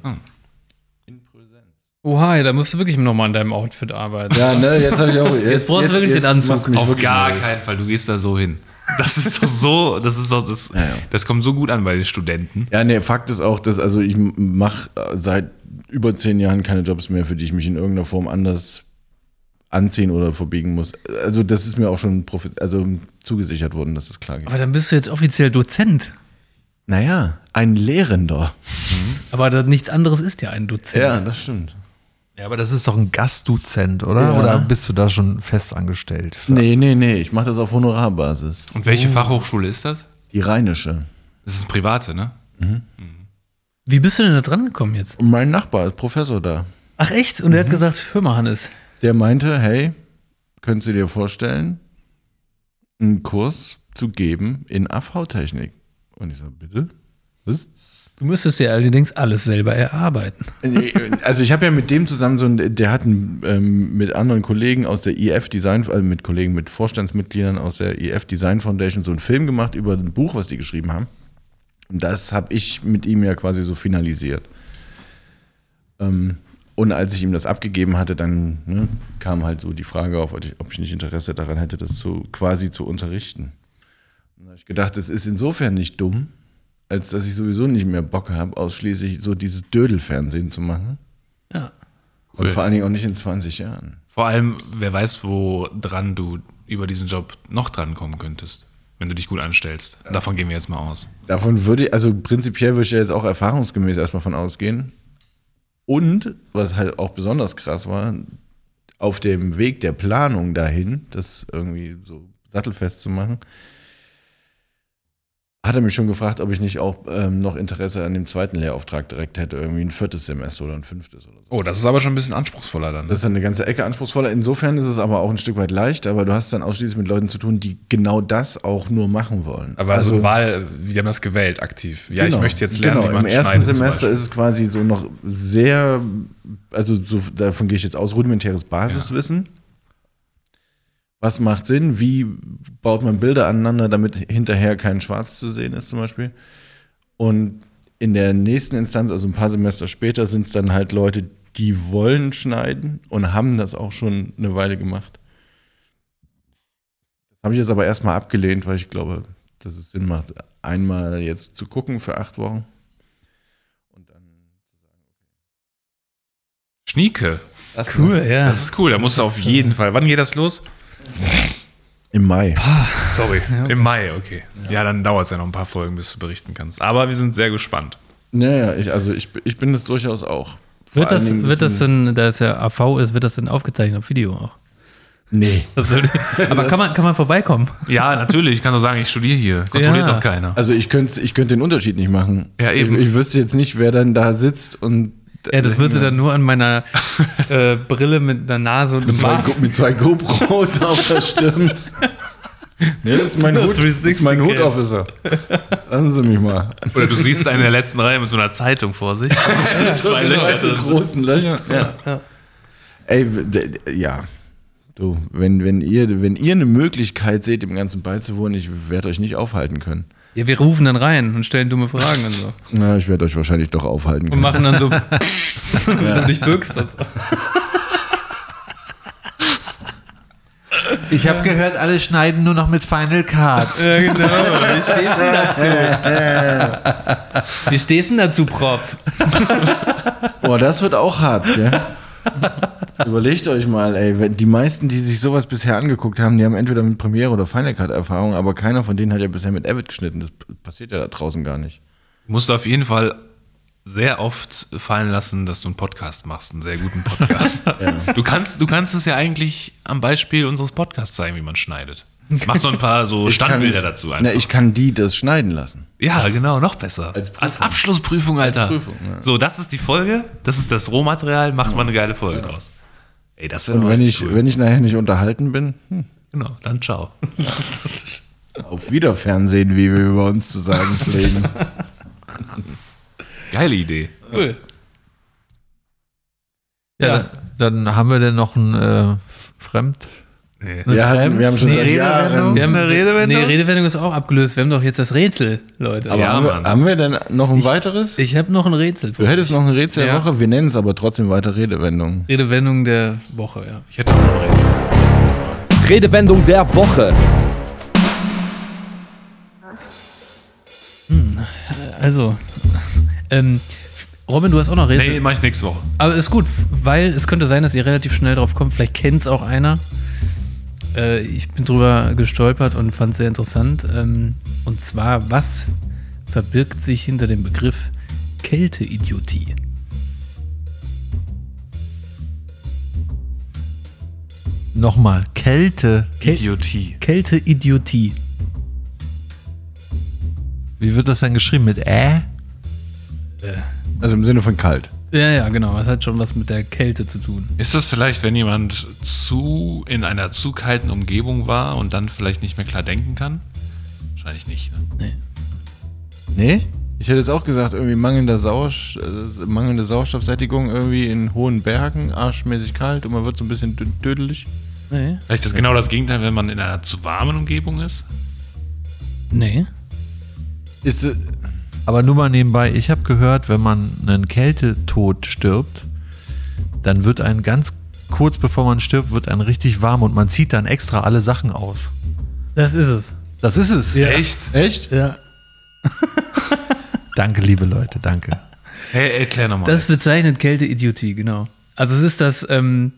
Oha, ja, da musst du wirklich nochmal an deinem Outfit arbeiten. Ja, ne, jetzt habe ich auch. Jetzt, brauchst du wirklich den Anzug. Auf gar keinen Fall. Du gehst da so hin. Das ist doch so, das ist doch, das, Ja, ja. das kommt so gut an bei den Studenten. Ja, nee, Fakt ist auch, dass also ich mache seit über zehn Jahren keine Jobs mehr, für die ich mich in irgendeiner Form anders anziehen oder verbiegen muss. Also das ist mir auch schon profi- also zugesichert worden, dass das klar geht. Aber dann bist du jetzt offiziell Dozent. Naja, ein Lehrender. Aber das, nichts anderes ist ja ein Dozent. Ja, das stimmt. Ja, aber das ist doch ein Gastdozent, oder? Ja. Oder bist du da schon fest angestellt? Nee, nee, nee, ich mache das auf Honorarbasis. Und welche Fachhochschule ist das? Die rheinische. Das ist eine private, ne? Wie bist du denn da dran gekommen jetzt? Und mein Nachbar ist Professor da. Ach echt? Und er hat gesagt, hör mal, Hannes. Der meinte, hey, könntest du dir vorstellen, einen Kurs zu geben in AV-Technik? Und ich so, bitte? Was? Du müsstest dir allerdings alles selber erarbeiten. Nee, Also ich habe ja mit dem zusammen so ein, der hat ein, ähm, mit anderen Kollegen aus der IF Design, also mit Kollegen, mit Vorstandsmitgliedern aus der IF Design Foundation so einen Film gemacht über ein Buch, was die geschrieben haben. Und das habe ich mit ihm ja quasi so finalisiert. Ähm, und als ich ihm das abgegeben hatte, dann ne, kam halt so die Frage auf, ob ich, nicht Interesse daran hätte, das zu, quasi zu unterrichten. Und da habe ich gedacht, es ist insofern nicht dumm, als dass ich sowieso nicht mehr Bock habe, ausschließlich so dieses Dödelfernsehen zu machen. Ja. Und vor allen Dingen auch nicht in 20 Jahren. Vor allem, wer weiß, wo dran du über diesen Job noch dran kommen könntest, wenn du dich gut anstellst. Davon gehen wir jetzt mal aus. Davon würde ich, also prinzipiell würde ich ja jetzt auch erfahrungsgemäß erstmal von ausgehen. Und, was halt auch besonders krass war, auf dem Weg der Planung dahin, das irgendwie so sattelfest zu machen, hat er mich schon gefragt, ob ich nicht auch ähm, noch Interesse an dem zweiten Lehrauftrag direkt hätte, irgendwie ein viertes Semester oder ein fünftes oder so. Oh, das ist aber schon ein bisschen anspruchsvoller dann. Das ist dann eine ganze Ecke anspruchsvoller. Insofern ist es aber auch ein Stück weit leichter, aber du hast dann ausschließlich mit Leuten zu tun, die genau das auch nur machen wollen. aber also, Wahl, die haben das gewählt aktiv. Ja, ich Genau, möchte jetzt lernen, genau. wie man Im ersten Semester ist es quasi so noch sehr, also so, davon gehe ich jetzt aus, rudimentäres Basiswissen. Was macht Sinn? Wie baut man Bilder aneinander, damit hinterher kein Schwarz zu sehen ist, zum Beispiel? Und in der nächsten Instanz, also ein paar Semester später, sind es dann halt Leute, die wollen schneiden und haben das auch schon eine Weile gemacht. Das habe ich jetzt aber erstmal abgelehnt, weil ich glaube, dass es Sinn macht, einmal jetzt zu gucken für acht Wochen. Und dann Schnieke. Cool, ja. Das ist cool, da musst du auf jeden Fall. Wann geht das los? Im Mai. Sorry, im Mai, okay. Ja, dann dauert es ja noch ein paar Folgen, bis du berichten kannst. Aber wir sind sehr gespannt. Naja, ich, also ich, ich bin das durchaus auch. Vor Wird das, wird das denn, da es ja AV ist, wird das denn aufgezeichnet auf Video auch? Nee. Die- [LAUGHS] Aber kann man, kann man vorbeikommen? Ja, natürlich. Ich kann doch sagen, ich studiere hier. Kontrolliert Ja. doch keiner. Also ich könnte ich könnt den Unterschied nicht machen. Ja, eben. Ich, ich wüsste jetzt nicht, wer dann da sitzt und Ja, das würdest du dann nur an meiner äh, Brille mit einer Nase und einem zwei, Bart. Go- mit zwei GoPros [LAUGHS] auf der Stirn. Nee, das ist mein Hut, das ist mein 360 Cam. Hut-Officer. Lassen Sie mich mal. Oder du siehst einen in der letzten Reihe mit so einer Zeitung vor sich. Mit [LAUGHS] zwei Löcher so drin. großen Löcher. Ja. Ey, d- d- ja. Du, wenn, wenn, ihr, wenn ihr eine Möglichkeit seht, dem Ganzen beizuwohnen, ich werde euch nicht aufhalten können. Ja, wir rufen dann rein und stellen dumme Fragen und so. Na, ich werde euch wahrscheinlich doch aufhalten Und können. machen dann so, [LAUGHS] wenn du dich bückst. und so. Ich habe gehört, alle schneiden nur noch mit Final Cut. Ja, genau. Wie stehst du denn dazu? Wie stehst du denn dazu, Prof? Boah, das wird auch hart, gell? [LAUGHS] Überlegt euch mal, ey, die meisten, die sich sowas bisher angeguckt haben, die haben entweder mit Premiere oder Final Cut Erfahrung, aber keiner von denen hat ja bisher mit Avid geschnitten. Das passiert ja da draußen gar nicht. Du musst auf jeden Fall sehr oft fallen lassen, dass du einen Podcast machst, einen sehr guten Podcast. [LAUGHS] du, kannst, du kannst es ja eigentlich am Beispiel unseres Podcasts zeigen, wie man schneidet. Mach so ein paar so [LAUGHS] Standbilder kann, dazu Na, einfach. ich kann die das schneiden lassen. ja, genau, noch besser. Als Prüfung. Als Abschlussprüfung, Alter. Prüfung, ja. So, das ist die Folge, das ist das Rohmaterial, macht mal eine geile Folge draus. Ey, das wäre Und wenn ich, cool. wenn ich nachher nicht unterhalten bin, hm, Genau, dann ciao. [LAUGHS] auf Wiederfernsehen, wie wir über uns zu sagen pflegen. [LAUGHS] Geile Idee. Cool. Ja, Ja. Dann, dann haben wir denn noch ein äh, Fremd. Nee. eine Wir hatten- wir haben schon nee, Redewendung? Wir haben, eine Redewendung? Nee, Redewendung ist auch abgelöst. Wir haben doch jetzt das Rätsel, Leute. Aber Ja, haben, wir, haben wir denn noch ein weiteres? Ich habe noch ein Rätsel. Du hättest noch ein Rätsel der Ja. Woche, wir nennen es aber trotzdem weiter Redewendungen. Redewendung der Woche, ja. Ich hätte auch noch ein Rätsel. Redewendung der Woche. Also, ähm, Robin, du hast auch noch Rätsel. Nee, mach ich nächste Woche. Aber ist gut, weil es könnte sein, dass ihr relativ schnell drauf kommt. Vielleicht kennt es auch einer. Äh, ich bin drüber gestolpert und fand es sehr interessant. Ähm, und zwar, was verbirgt sich hinter dem Begriff Kälteidiotie? Nochmal, Kälte. Käl Idiotie. Kälteidiotie. Wie wird das dann geschrieben? Mit Ä? Also im Sinne von kalt. Ja, ja, genau. Das hat schon was mit der Kälte zu tun. Ist das vielleicht, wenn jemand zu in einer zu kalten Umgebung war und dann vielleicht nicht mehr klar denken kann? Wahrscheinlich nicht. Ne? Nee? Ich hätte jetzt auch gesagt, irgendwie mangelnde, Sauersch äh, mangelnde Sauerstoffsättigung irgendwie in hohen Bergen, arschmäßig kalt und man wird so ein bisschen dö- dödelig. Nee. Vielleicht ist das genau das Gegenteil, wenn man in einer zu warmen Umgebung ist? Nee. Ist, äh, Aber nur mal nebenbei, ich habe gehört, wenn man einen Kältetod stirbt, dann wird ein ganz kurz bevor man stirbt, wird ein richtig warm und man zieht dann extra alle Sachen aus. Das ist es. Das ist es. Ja. Echt? echt? Ja. [LAUGHS] Danke, liebe Leute, danke. Hey, erklär nochmal. Das bezeichnet Kälteidiotie, genau. Also es ist das, ähm,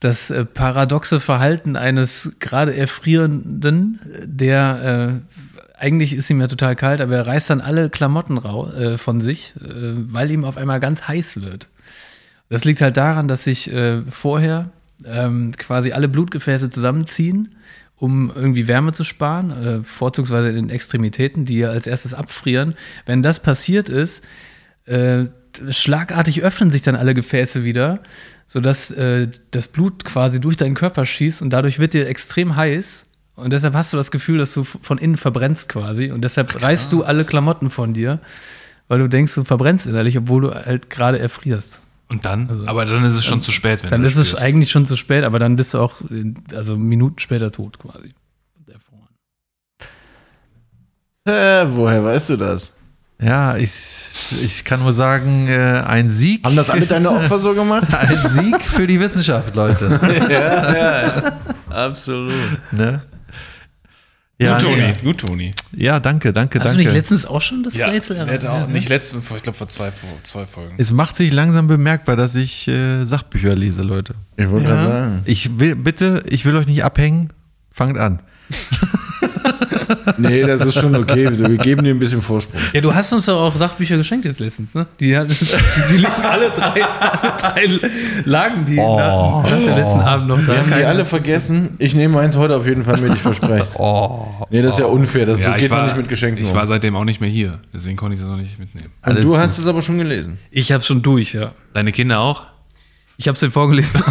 das äh, paradoxe Verhalten eines gerade Erfrierenden, der äh, eigentlich ist ihm ja total kalt, aber er reißt dann alle Klamotten rau äh, von sich, äh, weil ihm auf einmal ganz heiß wird. Das liegt halt daran, dass sich äh, vorher ähm, quasi alle Blutgefäße zusammenziehen, um irgendwie Wärme zu sparen, äh, vorzugsweise in den Extremitäten, die ja als erstes abfrieren. Wenn das passiert ist, äh, schlagartig öffnen sich dann alle Gefäße wieder, sodass äh, das Blut quasi durch deinen Körper schießt und dadurch wird dir extrem heiß. Und deshalb hast du das Gefühl, dass du von innen verbrennst quasi. Und deshalb reißt du alle Klamotten von dir, weil du denkst, du verbrennst innerlich, obwohl du halt gerade erfrierst. und dann? aber dann ist es schon zu spät, wenn Dann du ist es eigentlich schon zu spät, aber dann bist du auch, äh, also Minuten später tot quasi. Erfroren. Äh, woher weißt du das? Ja, ich, ich kann nur sagen, äh, ein Sieg. Haben das alle deine Opfer so gemacht? [LAUGHS] Ein Sieg für die Wissenschaft, Leute. [LAUGHS] [LAUGHS] Absolut. Ne? Gut, Ja, Toni. nee. Gut, Toni. ja, danke, danke, Hast danke. du nicht letztens auch schon das Rätsel der hätte auch erraten? nicht letzten, ich glaube vor zwei, vor zwei Folgen. es macht sich langsam bemerkbar, dass ich äh, Sachbücher lese, Leute. Ich wollte Ja. gerade sagen. Ich will, bitte, ich will euch nicht abhängen. Fangt an. [LAUGHS] [LAUGHS] Nee, das ist schon okay. Wir geben dir ein bisschen Vorsprung. Ja, du hast uns doch auch Sachbücher geschenkt jetzt letztens, ne? Die, [LAUGHS] die liegen alle drei, alle drei lagen die nach, nach der letzten Abend noch da. Wir haben die alle vergessen. Ich nehme eins heute auf jeden Fall mit, ich verspreche es. Nee, das ist ja unfair. Das so Ja, geht ich war, man nicht mit Geschenken ich um. war seitdem auch nicht mehr hier. Deswegen konnte ich das auch nicht mitnehmen. Und Alles du gut. hast es aber schon gelesen. Ich hab's schon durch, ja. Deine Kinder auch? Ich hab's dir vorgelesen.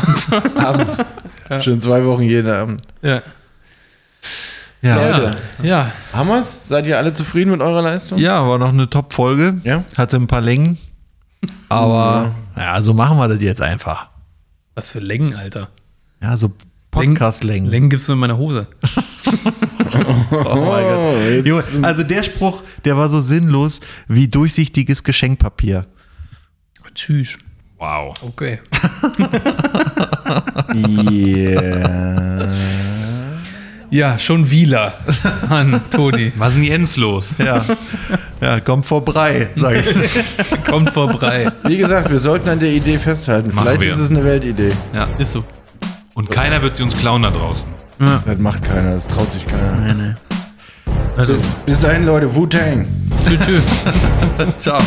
Abends. [LAUGHS] Schon zwei Wochen jeden Abend. ja. Ja. ja. Leute, Ja, haben wir's? Seid ihr alle zufrieden mit eurer Leistung? war noch eine Top-Folge. Ja. Hatte ein paar Längen. Aber ja, so machen wir das jetzt einfach. was für Längen, Alter. Ja, so Podcast-Längen. Längen gibt's nur in meiner Hose. [LAUGHS] Oh mein Gott. jetzt- Junge, also der Spruch, der war so sinnlos wie durchsichtiges Geschenkpapier. Tschüss. Wow. Okay. [LAUGHS] Yeah. Ja, schon Wieler. [LAUGHS] Mann, Toni. Was ist denn Jens los? Ja, ja kommt vorbei, sage ich. [LAUGHS] Kommt vorbei. Wie gesagt, wir sollten an der Idee festhalten. Machen Vielleicht wir. ist es eine Weltidee. Ja. Ist so. Und keiner wird sie uns klauen da draußen. Das macht keiner, das traut sich keiner. Also, Bis, bis dahin, Leute, Wu-Tang. tschüss. [LAUGHS] Ciao.